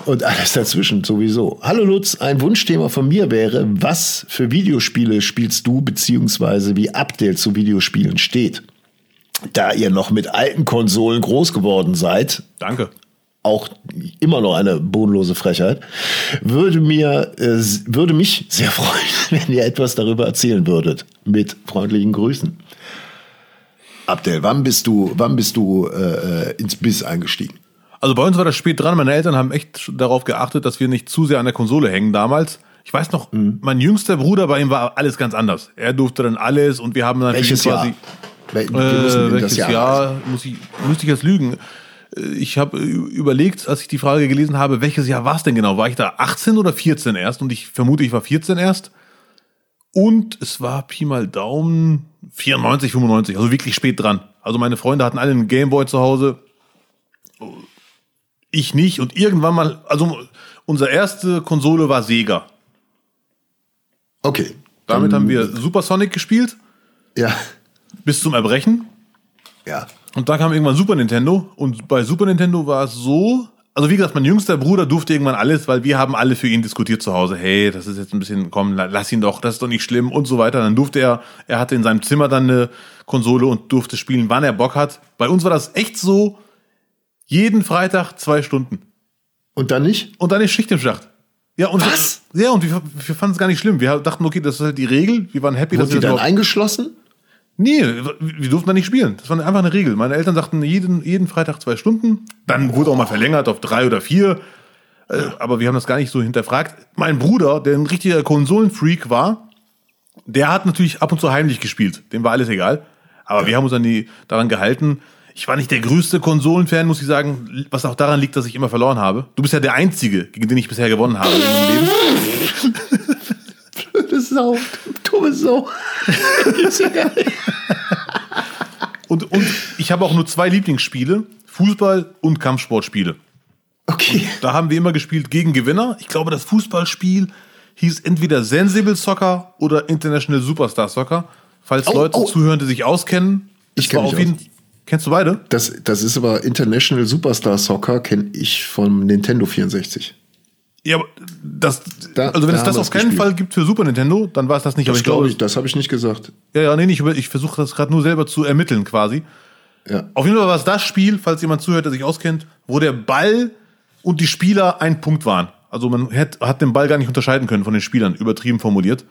Und alles dazwischen sowieso. Hallo Lutz, ein Wunschthema von mir wäre, was für Videospiele spielst du, beziehungsweise wie Abdel zu Videospielen steht? Da ihr noch mit alten Konsolen groß geworden seid, Danke. auch immer noch eine bodenlose Frechheit, würde mir, äh, würde mich sehr freuen, wenn ihr etwas darüber erzählen würdet. Mit freundlichen Grüßen. Abdel, wann bist du, wann bist du äh, äh, ins Biss eingestiegen? Also bei uns war das spät dran. Meine Eltern haben echt darauf geachtet, dass wir nicht zu sehr an der Konsole hängen damals. Ich weiß noch, Mhm. mein jüngster Bruder, bei ihm war alles ganz anders. Er durfte dann alles und wir haben dann Welches Jahr? quasi Wel- wir müssen Äh, welches Jahr, Jahr. muss ich, müsste ich jetzt lügen. ich habe überlegt, als ich die Frage gelesen habe, welches Jahr war es denn genau? War ich da 18 oder 14 erst? Und ich vermute, ich war 14 erst. Und es war Pi mal Daumen 94, 95, also wirklich spät dran. Also meine Freunde hatten alle einen Gameboy zu Hause. Ich nicht. Und irgendwann mal, also unsere erste Konsole war Sega. Okay. Damit haben wir Supersonic gespielt. Ja. Bis zum Erbrechen. Ja. Und da kam irgendwann Super Nintendo. Und bei Super Nintendo war es so, also wie gesagt, mein jüngster Bruder durfte irgendwann alles, weil wir haben alle für ihn diskutiert zu Hause. Hey, das ist jetzt ein bisschen, komm, lass ihn doch, das ist doch nicht schlimm und so weiter. Dann durfte er, er hatte in seinem Zimmer dann eine Konsole und durfte spielen, wann er Bock hat. Bei uns war das echt so, jeden Freitag zwei Stunden. Und dann nicht? Und dann ist Schicht im Schacht. Ja, und Was? Ja, und wir, wir fanden es gar nicht schlimm. Wir dachten, okay, das ist halt die Regel. Wir waren happy, Wurde dass die wir das dann eingeschlossen? Nee, wir durften da nicht spielen. Das war einfach eine Regel. Meine Eltern sagten jeden, jeden Freitag zwei Stunden. Dann wurde auch mal verlängert auf drei oder vier. Äh, Aber wir haben das gar nicht so hinterfragt. Mein Bruder, der ein richtiger Konsolenfreak war, der hat natürlich ab und zu heimlich gespielt. Dem war alles egal. Aber wir haben uns an die, daran gehalten. Ich war nicht der größte Konsolenfan, muss ich sagen, was auch daran liegt, dass ich immer verloren habe. Du bist ja der Einzige, gegen den ich bisher gewonnen habe in meinem Leben. Blöde Sau. Dumme Sau. Und, und ich habe auch nur zwei Lieblingsspiele. Fußball und Kampfsportspiele. Okay. Da haben wir immer gespielt gegen Gewinner. Ich glaube, das Fußballspiel hieß entweder Sensible Soccer oder International Superstar Soccer. Falls Oh, Leute oh. zuhören, die sich auskennen. Ich Es kenn war mich auf jeden Kennst du beide? Das, das ist aber International Superstar Soccer, kenne ich vom Nintendo 64. Ja, aber das, Da- also wenn da es das auf keinen gespielt. Fall gibt für Super Nintendo, dann war es das nicht. Das aber ich glaube, ich, das habe ich nicht gesagt. ja, ja, nee, nee, ich, über- ich versuche das gerade nur selber zu ermitteln quasi. Ja. Auf jeden Fall war es das Spiel, falls jemand zuhört, der sich auskennt, wo der Ball und die Spieler ein Punkt waren. Also man hat, hat den Ball gar nicht unterscheiden können von den Spielern, übertrieben formuliert.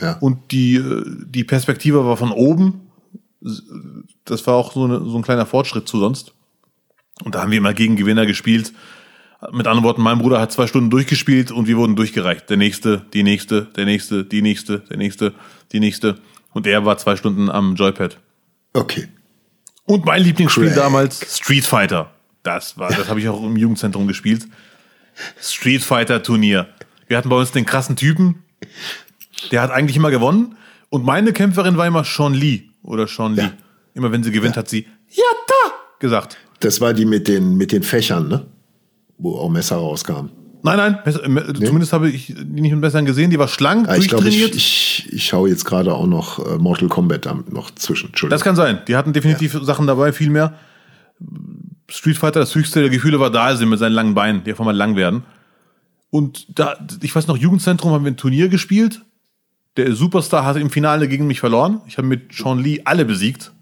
Ja. Und die, äh, die Perspektive war von oben. Das war auch so, eine, so ein kleiner Fortschritt zu sonst. Und da haben wir immer gegen Gewinner gespielt. Mit anderen Worten, mein Bruder hat zwei Stunden durchgespielt und wir wurden durchgereicht. Der nächste, die nächste, der nächste, die nächste, der nächste, die nächste. Und er war zwei Stunden am Joypad. Okay. Und mein Lieblingsspiel Crack. damals, Street Fighter. Das war, das habe ich auch im Jugendzentrum gespielt. Street Fighter Turnier. Wir hatten bei uns den krassen Typen, der hat eigentlich immer gewonnen. Und meine Kämpferin war immer Sean Lee oder Sean Lee. Ja. Immer wenn sie gewinnt, hat sie Yatta gesagt. Das war die mit den, mit den Fächern, ne? Wo auch Messer rauskamen. Nein, nein, besser, äh, zumindest habe ich die nicht mit Bessern gesehen. Die war schlank, Ah, ich durchtrainiert. ich, ich, ich schaue jetzt gerade auch noch äh, Mortal Kombat da noch zwischen. Das kann sein. Die hatten definitiv Sachen dabei, viel mehr. Street Fighter, das höchste der Gefühle war Dalsim mit seinen langen Beinen, die einfach mal lang werden. Und da, ich weiß noch, Jugendzentrum haben wir ein Turnier gespielt. Der Superstar hatte im Finale gegen mich verloren. Ich habe mit Sean Lee alle besiegt.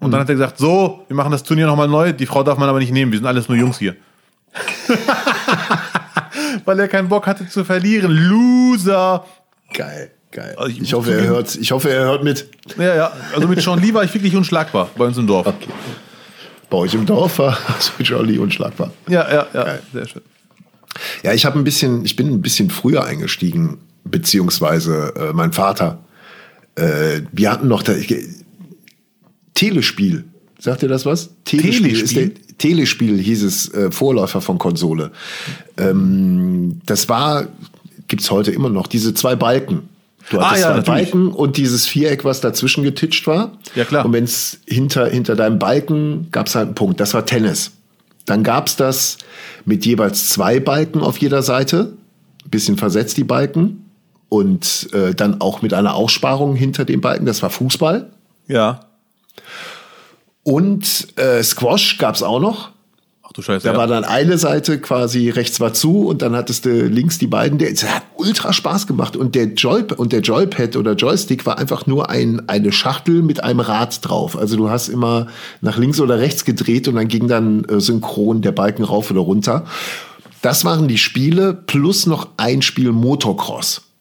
Und dann hat er gesagt, so, wir machen das Turnier nochmal neu. Die Frau darf man aber nicht nehmen. Wir sind alles nur Jungs hier. Weil er keinen Bock hatte zu verlieren. Loser. geil, geil. Also ich ich, hoffe, er hört, ich hoffe, er hört mit. Ja, ja. Also mit Sean Lee war ich wirklich unschlagbar bei uns im Dorf. Okay. Bei euch im Dorf war so Jolly unschlagbar. Ja, ja, ja. Sehr schön. Ja, ich habe ein bisschen, ich bin ein bisschen früher eingestiegen, beziehungsweise äh, mein Vater. Äh, wir hatten noch da, ich, Telespiel. Sagt ihr das was? Telespiel? ist der Telespiel hieß es äh, Vorläufer von Konsole. Ähm, das war, gibt's heute immer noch, diese zwei Balken. Du Ah, hattest ja, zwei natürlich. Balken und dieses Viereck, was dazwischen getitscht war. Ja, klar. Und wenn es hinter, hinter deinem Balken gab's halt einen Punkt. Das war Tennis. Dann gab's das mit jeweils zwei Balken auf jeder Seite, ein bisschen versetzt die Balken und äh, dann auch mit einer Aussparung hinter den Balken. Das war Fußball. Ja. Und äh, Squash gab's auch noch. Ach du Scheiße. Da ja. war dann eine Seite quasi rechts war zu und dann hattest du links die beiden. Der, es hat ultra Spaß gemacht und der Joy und der Joypad oder Joystick war einfach nur ein, eine Schachtel mit einem Rad drauf. Also du hast immer nach links oder rechts gedreht und dann ging dann äh, synchron der Balken rauf oder runter. Das waren die Spiele plus noch ein Spiel Motocross.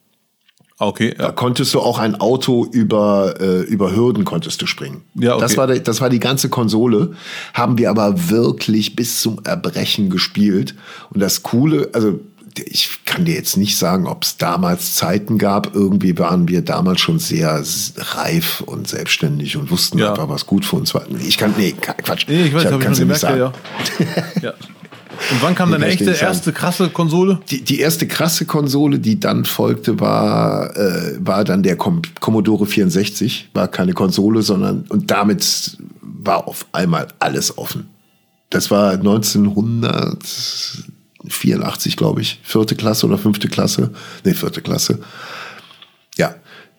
Ah, okay, Da ja. konntest du auch ein Auto über, äh, über Hürden konntest du springen. Ja, okay. das, war, die- das war die ganze Konsole. Haben wir aber wirklich bis zum Erbrechen gespielt. Und das Coole, also ich kann dir jetzt nicht sagen, ob es damals Zeiten gab. Irgendwie waren wir damals schon sehr reif und selbstständig und wussten Ja. einfach, was gut für uns war. Ich kann, nee, Quatsch. Nee, ich weiß, hab- habe ich dir nicht gemerkt, ja, sagen. ja. ja. Und wann kam deine echte erste krasse Konsole? Die, die erste krasse Konsole, die dann folgte, war, äh, war dann der Com Commodore 64. War keine Konsole, sondern und damit war auf einmal alles offen. Das war 1984, glaube ich. Vierte Klasse oder fünfte Klasse. Nee, vierte Klasse.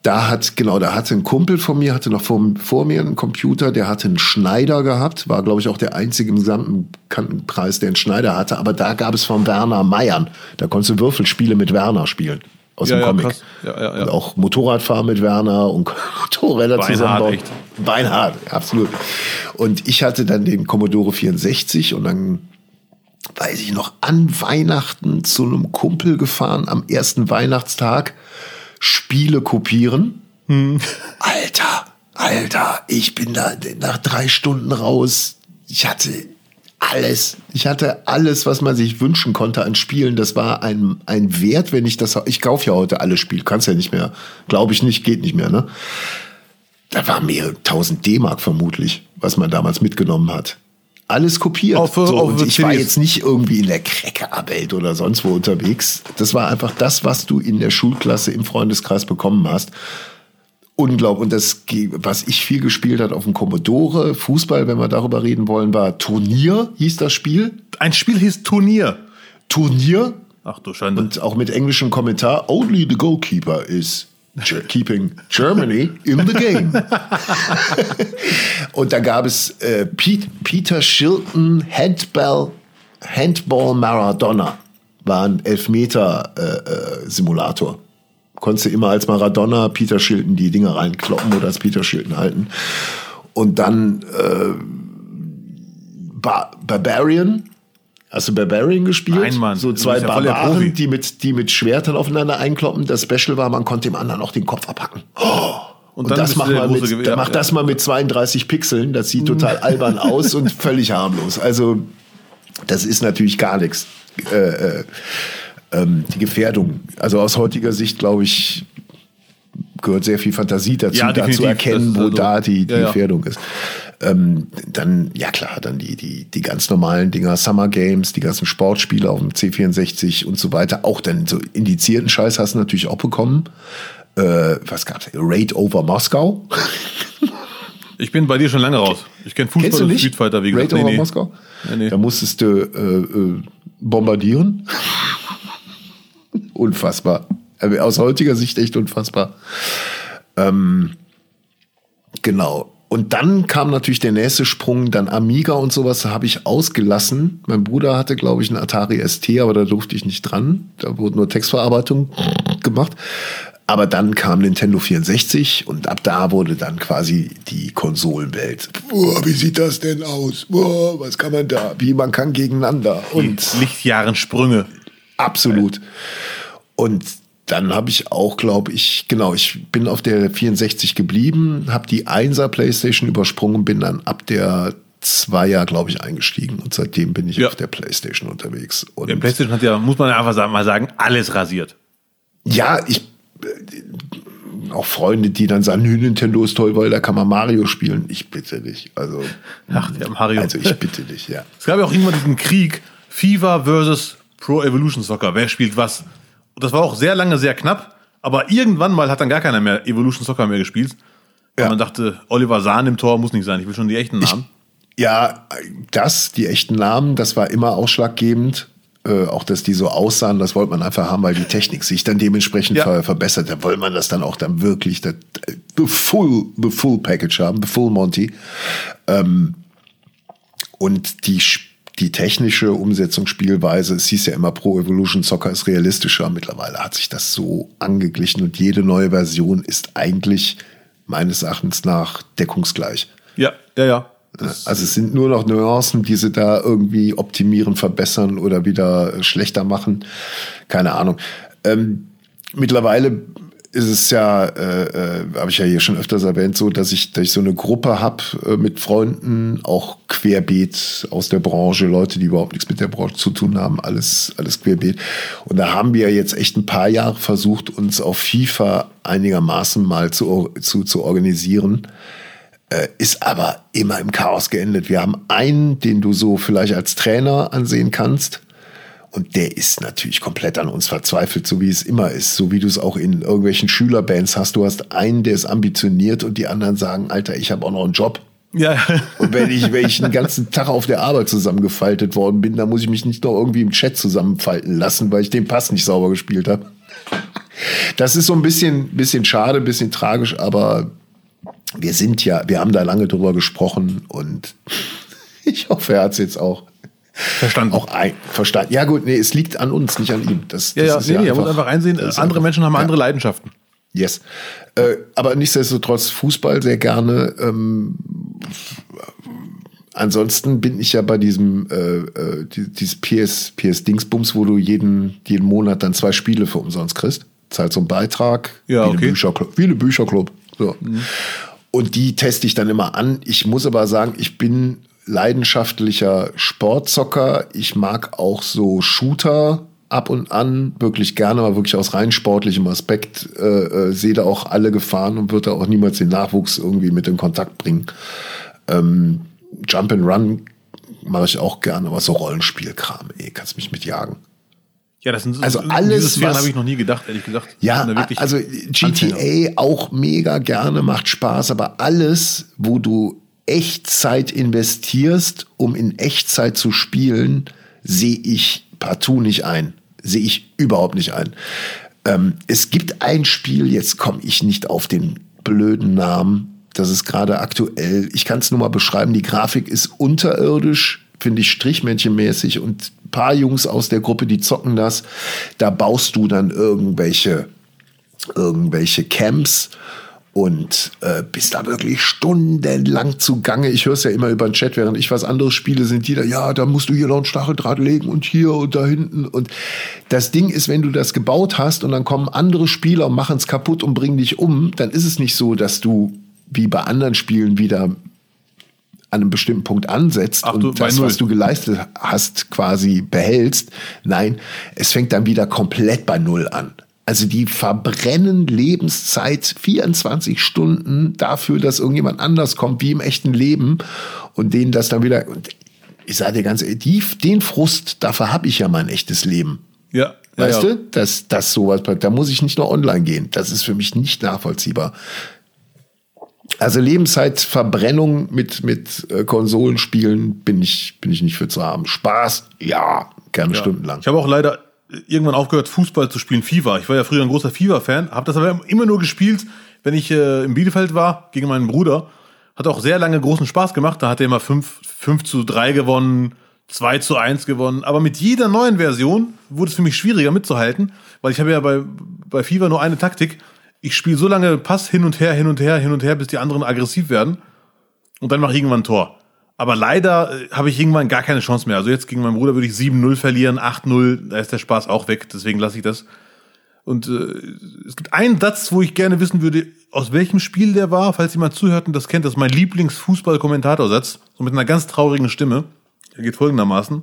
Da hat, genau, da hatte ein Kumpel von mir, hatte noch vor, vor mir einen Computer, der hatte einen Schneider gehabt, war, glaube ich, auch der einzige im gesamten Bekanntenkreis, der einen Schneider hatte, aber da gab es von Werner Meiern, da konntest du Würfelspiele mit Werner spielen. Aus Ja, dem ja, Comic. krass. Ja, ja, ja. Und auch Motorradfahren mit Werner und Motorräder Beinhard, zusammenbauen. echt. Beinhard, absolut. Und ich hatte dann den Commodore 64 und dann weiß ich noch, an Weihnachten zu einem Kumpel gefahren, am ersten Weihnachtstag, Spiele kopieren. Alter, Alter, ich bin da nach drei Stunden raus. Ich hatte alles. Ich hatte alles, was man sich wünschen konnte an Spielen. Das war ein, ein Wert, wenn ich das. Ich kaufe ja heute alle Spiele. Kannst ja nicht mehr. Glaube ich nicht, geht nicht mehr, ne? Da waren mehrere tausend D-Mark vermutlich, was man damals mitgenommen hat. Alles kopiert. Auf, so, auf und ich war jetzt nicht irgendwie in der Cracker-Welt oder sonst wo unterwegs. Das war einfach das, was du in der Schulklasse im Freundeskreis bekommen hast. Unglaublich. Und das, was ich viel gespielt hat auf dem Commodore, Fußball, wenn wir darüber reden wollen, war Turnier, hieß das Spiel. Ein Spiel hieß Turnier. Turnier. Ach du Schande. Und auch mit englischem Kommentar. Only the goalkeeper is keeping Germany in the game. Und da gab es äh, Pete, Peter Shilton Handball, Handball Maradona. War ein Elfmeter-Simulator. Konntest du immer als Maradona Peter Shilton die Dinger reinkloppen oder als Peter Shilton halten. Und dann äh, ba Barbarian. Hast du Barbarian gespielt? Nein, Mann. So zwei ja. Barbaren, die mit, die mit Schwertern aufeinander einkloppen. Das Special war, man konnte dem anderen auch den Kopf abhacken. Und, dann das macht große mit, Gewehr- dann macht das mal mit 32 Pixeln. Das sieht total albern aus und völlig harmlos. Also, das ist natürlich gar nichts. Äh, äh, ähm, die Gefährdung. Also aus heutiger Sicht, glaube ich, gehört sehr viel Fantasie dazu, Ja, da zu erkennen, wo also- da die, die Ja, ja. Gefährdung ist. Ähm, dann, ja klar, dann die, die, die ganz normalen Dinger, Summer Games, die ganzen Sportspiele auf dem C64 und so weiter. Auch dann so indizierten Scheiß hast du natürlich auch bekommen. Äh, was gab's? Raid over Moskau. Ich bin bei dir schon lange raus. Ich kenne Fußball und nicht? Street Fighter, wie gesagt. Raid over Moskau? Nee, nee. Da musstest du äh, äh, bombardieren. unfassbar. Also aus heutiger Sicht echt unfassbar. Ähm, genau. Und dann kam natürlich der nächste Sprung, dann Amiga und sowas habe ich ausgelassen. Mein Bruder hatte, glaube ich, einen Atari ST, aber da durfte ich nicht dran. Da wurde nur Textverarbeitung gemacht. Aber dann kam Nintendo 64 und ab da wurde dann quasi die Konsolenwelt. Boah, wie sieht das denn aus? Boah, was kann man da? Wie man kann gegeneinander. Und Und Lichtjahrensprünge. Absolut. Und dann habe ich auch, glaube ich, genau, ich bin auf der 64 geblieben, habe die 1er Playstation übersprungen, bin dann ab der 2er, glaube ich, eingestiegen. Und seitdem bin ich Ja. auf der Playstation unterwegs. Und Der PlayStation hat ja, muss man ja einfach sagen, mal sagen, alles rasiert. ja, ich äh, auch Freunde, die dann sagen, "Nö, Nintendo ist toll, weil da kann man Mario spielen. Ich bitte dich. Also, Ach, der Mario. also ich bitte dich, ja. Es gab ja auch irgendwann diesen Krieg, FIFA versus Pro Evolution Soccer. Wer spielt was? Und das war auch sehr lange sehr knapp, aber irgendwann mal hat dann gar keiner mehr Evolution Soccer mehr gespielt. Ja. man dachte, Oliver Sahn im Tor muss nicht sein, ich will schon die echten Namen. Ja, das, die echten Namen, das war immer ausschlaggebend. Äh, auch, dass die so aussahen, das wollte man einfach haben, weil die Technik sich dann dementsprechend Ja. ver verbessert. Da wollte man das dann auch dann wirklich das, the full, the full Package haben, the full Monty. Ähm, und die, Sp- die technische Umsetzung, Spielweise, es hieß ja immer Pro Evolution Soccer ist realistischer. Mittlerweile hat sich das so angeglichen und jede neue Version ist eigentlich meines Erachtens nach deckungsgleich. Ja, ja, ja. Also es sind nur noch Nuancen, die sie da irgendwie optimieren, verbessern oder wieder schlechter machen. Keine Ahnung. Ähm, mittlerweile ist es ja, äh, äh, habe ich ja hier schon öfters erwähnt, so, dass ich, dass ich so eine Gruppe habe äh, mit Freunden, auch querbeet aus der Branche, Leute, die überhaupt nichts mit der Branche zu tun haben, alles, alles querbeet. Und da haben wir jetzt echt ein paar Jahre versucht, uns auf FIFA einigermaßen mal zu, zu, zu organisieren. Äh, ist aber immer im Chaos geendet. Wir haben einen, den du so vielleicht als Trainer ansehen kannst und der ist natürlich komplett an uns verzweifelt, so wie es immer ist. So wie du es auch in irgendwelchen Schülerbands hast. Du hast einen, der ist ambitioniert und die anderen sagen, Alter, ich habe auch noch einen Job. Ja. Und wenn ich, wenn ich den ganzen Tag auf der Arbeit zusammengefaltet worden bin, dann muss ich mich nicht noch irgendwie im Chat zusammenfalten lassen, weil ich den Pass nicht sauber gespielt habe. Das ist so ein bisschen, bisschen schade, ein bisschen tragisch, aber wir sind ja, wir haben da lange drüber gesprochen und ich hoffe, er hat es jetzt auch Verstanden. Auch ein, verstanden. Ja, gut, nee, es liegt an uns, nicht an ihm. Das, ja, das ja, nee, ja nee, er muss einfach einsehen, andere einfach, Menschen haben ja. andere Leidenschaften. Yes. Äh, aber nichtsdestotrotz Fußball sehr gerne. Ähm, ansonsten bin ich ja bei diesem äh, äh, dieses PS, PS Dingsbums, wo du jeden, jeden Monat dann zwei Spiele für umsonst kriegst. Zahlt so einen Beitrag. Ja, wie okay. Eine Bücherclub, wie eine Bücherclub. So. Und die teste ich dann immer an. Ich muss aber sagen, ich bin leidenschaftlicher Sportzocker. Ich mag auch so Shooter ab und an wirklich gerne, aber wirklich aus rein sportlichem Aspekt äh, äh, sehe da auch alle Gefahren und würde auch niemals den Nachwuchs irgendwie mit in Kontakt bringen. Ähm, Jump and Run mache ich auch gerne, aber so Rollenspielkram, ey, kannst mich mitjagen. Ja, das sind Also alles, was- habe ich noch nie gedacht, ehrlich gesagt. Ja, da also Anfänger. GTA auch mega gerne, macht Spaß, aber alles, wo du Echtzeit investierst, um in Echtzeit zu spielen, sehe ich partout nicht ein. Sehe ich überhaupt nicht ein. Ähm, es gibt ein Spiel, jetzt komme ich nicht auf den blöden Namen. Das ist gerade aktuell. Ich kann es nur mal beschreiben. Die Grafik ist unterirdisch, finde ich strichmännchenmäßig und ein paar Jungs aus der Gruppe, die zocken das. Da baust du dann irgendwelche irgendwelche Camps und äh, bist da wirklich stundenlang zugange. Ich höre es ja immer über den Chat, während ich was anderes spiele, sind die da, ja, da musst du hier noch einen Stacheldraht legen und hier und da hinten. Und das Ding ist, wenn du das gebaut hast und dann kommen andere Spieler und machen es kaputt und bringen dich um, dann ist es nicht so, dass du wie bei anderen Spielen wieder an einem bestimmten Punkt ansetzt Ach und das, was du geleistet hast, quasi behältst. Nein, es fängt dann wieder komplett bei Null an. Also die verbrennen Lebenszeit 24 Stunden dafür, dass irgendjemand anders kommt, wie im echten Leben und denen das dann wieder. Und ich sage dir ganz ehrlich, die, den Frust, dafür habe ich ja mein echtes Leben. Ja, ja, Weißt ja. du, dass das sowas, da muss ich nicht nur online gehen. Das ist für mich nicht nachvollziehbar. Also Lebenszeitverbrennung mit, mit äh, Konsolenspielen bin ich, bin ich nicht für zu haben. Spaß, ja, gerne Ja. stundenlang. Ich habe auch leider irgendwann aufgehört, Fußball zu spielen, FIFA. Ich war ja früher ein großer FIFA-Fan, habe das aber immer nur gespielt, wenn ich äh, in Bielefeld war, gegen meinen Bruder. Hat auch sehr lange großen Spaß gemacht. Da hat er immer 5, 5 zu 3 gewonnen, 2 zu 1 gewonnen. Aber mit jeder neuen Version wurde es für mich schwieriger mitzuhalten, weil ich habe ja bei, bei FIFA nur eine Taktik. Ich spiele so lange Pass hin und her, hin und her, hin und her, bis die anderen aggressiv werden. Und dann mache ich irgendwann ein Tor. Aber leider äh, habe ich irgendwann gar keine Chance mehr. Also jetzt gegen meinen Bruder würde ich 7-0 verlieren, 8-0, da ist der Spaß auch weg, deswegen lasse ich das. Und äh, es gibt einen Satz, wo ich gerne wissen würde, aus welchem Spiel der war, falls jemand zuhört und das kennt, das ist mein Lieblingsfußball-Kommentatorsatz, so mit einer ganz traurigen Stimme. Der geht folgendermaßen.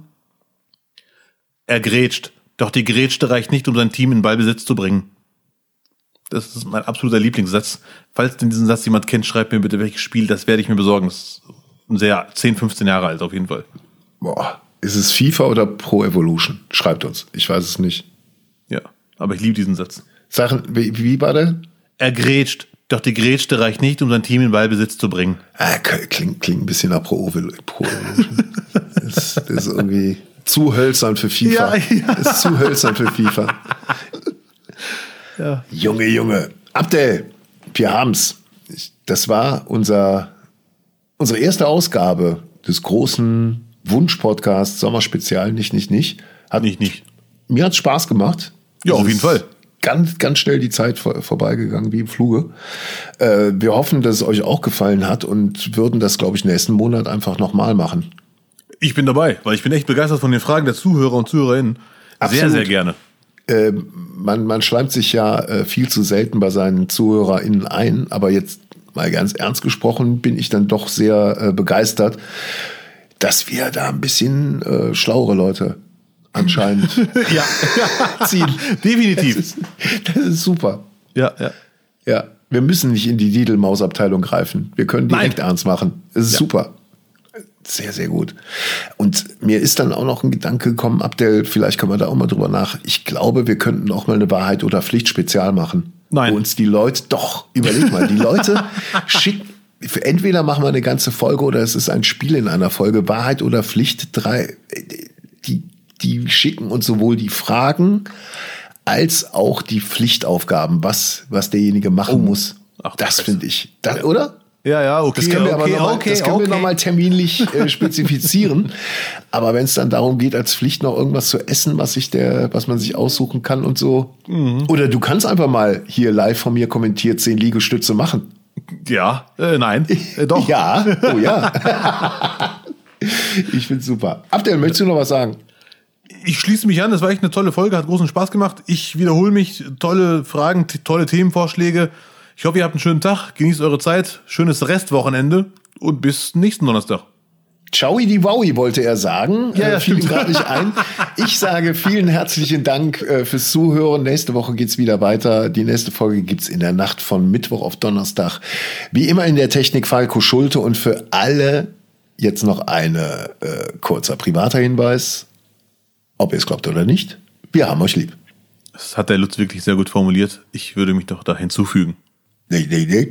Er grätscht, doch die Grätschte reicht nicht, um sein Team in Ballbesitz zu bringen. Das ist mein absoluter Lieblingssatz. Falls denn diesen Satz jemand kennt, schreibt mir bitte, welches Spiel, das werde ich mir besorgen. Das sehr 10, 15 Jahre alt auf jeden Fall. Boah, ist es FIFA oder Pro Evolution? Schreibt uns. Ich weiß es nicht. Ja, aber ich liebe diesen Satz. Sachen, wie, wie war der? Er grätscht, doch die Grätschte reicht nicht, um sein Team in Ballbesitz zu bringen. Ah, klingt, klingt ein bisschen nach Pro, Pro Evolution. das, das ist irgendwie zu hölzern für FIFA. Ja, ja. Das ist zu hölzern für FIFA. Ja. Junge, Junge. Abdel, wir haben's. Ich- Das war unser, unsere erste Ausgabe des großen Wunsch-Podcasts Sommerspezial. Nicht, nicht, nicht. Hat, Nicht, nicht. Mir hat's Spaß gemacht. Ja, auf jeden Fall. Ganz, ganz schnell die Zeit vor, vorbeigegangen, wie im Fluge. Äh, wir hoffen, dass es euch auch gefallen hat und würden das, glaube ich, nächsten Monat einfach nochmal machen. Ich bin dabei, weil ich bin echt begeistert von den Fragen der Zuhörer und Zuhörerinnen. Sehr, Absolut. sehr gerne. äh, man, man schleimt sich ja äh, viel zu selten bei seinen ZuhörerInnen ein, aber jetzt mal ganz ernst gesprochen bin ich dann doch sehr äh, begeistert, dass wir da ein bisschen äh, schlauere Leute anscheinend ja, ziehen. Definitiv. Das ist, das ist super. Ja, ja. Ja, wir müssen nicht in die Didelmaus-Abteilung greifen. Wir können direkt Nein. ernst machen. Es ist ja. super. Sehr, sehr gut. Und mir ist dann auch noch ein Gedanke gekommen, Abdel, vielleicht können wir da auch mal drüber nach. Ich glaube, wir könnten auch mal eine Wahrheit- oder Pflicht-Spezial machen. Nein. Uns die Leute, doch, überleg mal, die Leute schicken, entweder machen wir eine ganze Folge oder es ist ein Spiel in einer Folge, Wahrheit oder Pflicht, drei, die, die schicken uns sowohl die Fragen als auch die Pflichtaufgaben, was, was derjenige machen oh. muss. Ach, das finde ich, das, oder? Ja, ja, okay. Das können wir okay, aber nochmal okay, okay. noch terminlich äh, spezifizieren. aber wenn es dann darum geht, als Pflicht noch irgendwas zu essen, was sich der, was man sich aussuchen kann und so. Mhm. Oder du kannst einfach mal hier live von mir kommentiert zehn Liegestütze machen. Ja, äh, nein, äh, doch. ja, oh ja. ich find's super. Abdel, möchtest du noch was sagen? Ich schließe mich an, das war echt eine tolle Folge, hat großen Spaß gemacht. Ich wiederhole mich, tolle Fragen, tolle Themenvorschläge. Ich hoffe, ihr habt einen schönen Tag, genießt eure Zeit, schönes Restwochenende und bis nächsten Donnerstag. Ciao, die Wowi, wollte er sagen. Ja, äh, fiel ihm gerade nicht ein. Ich sage vielen herzlichen Dank äh, fürs Zuhören. Nächste Woche geht's wieder weiter. Die nächste Folge gibt's in der Nacht von Mittwoch auf Donnerstag. Wie immer in der Technik Falco Schulte und für alle jetzt noch ein äh, kurzer privater Hinweis. Ob ihr es glaubt oder nicht, wir haben euch lieb. Das hat der Lutz wirklich sehr gut formuliert. Ich würde mich doch da hinzufügen. Day day day.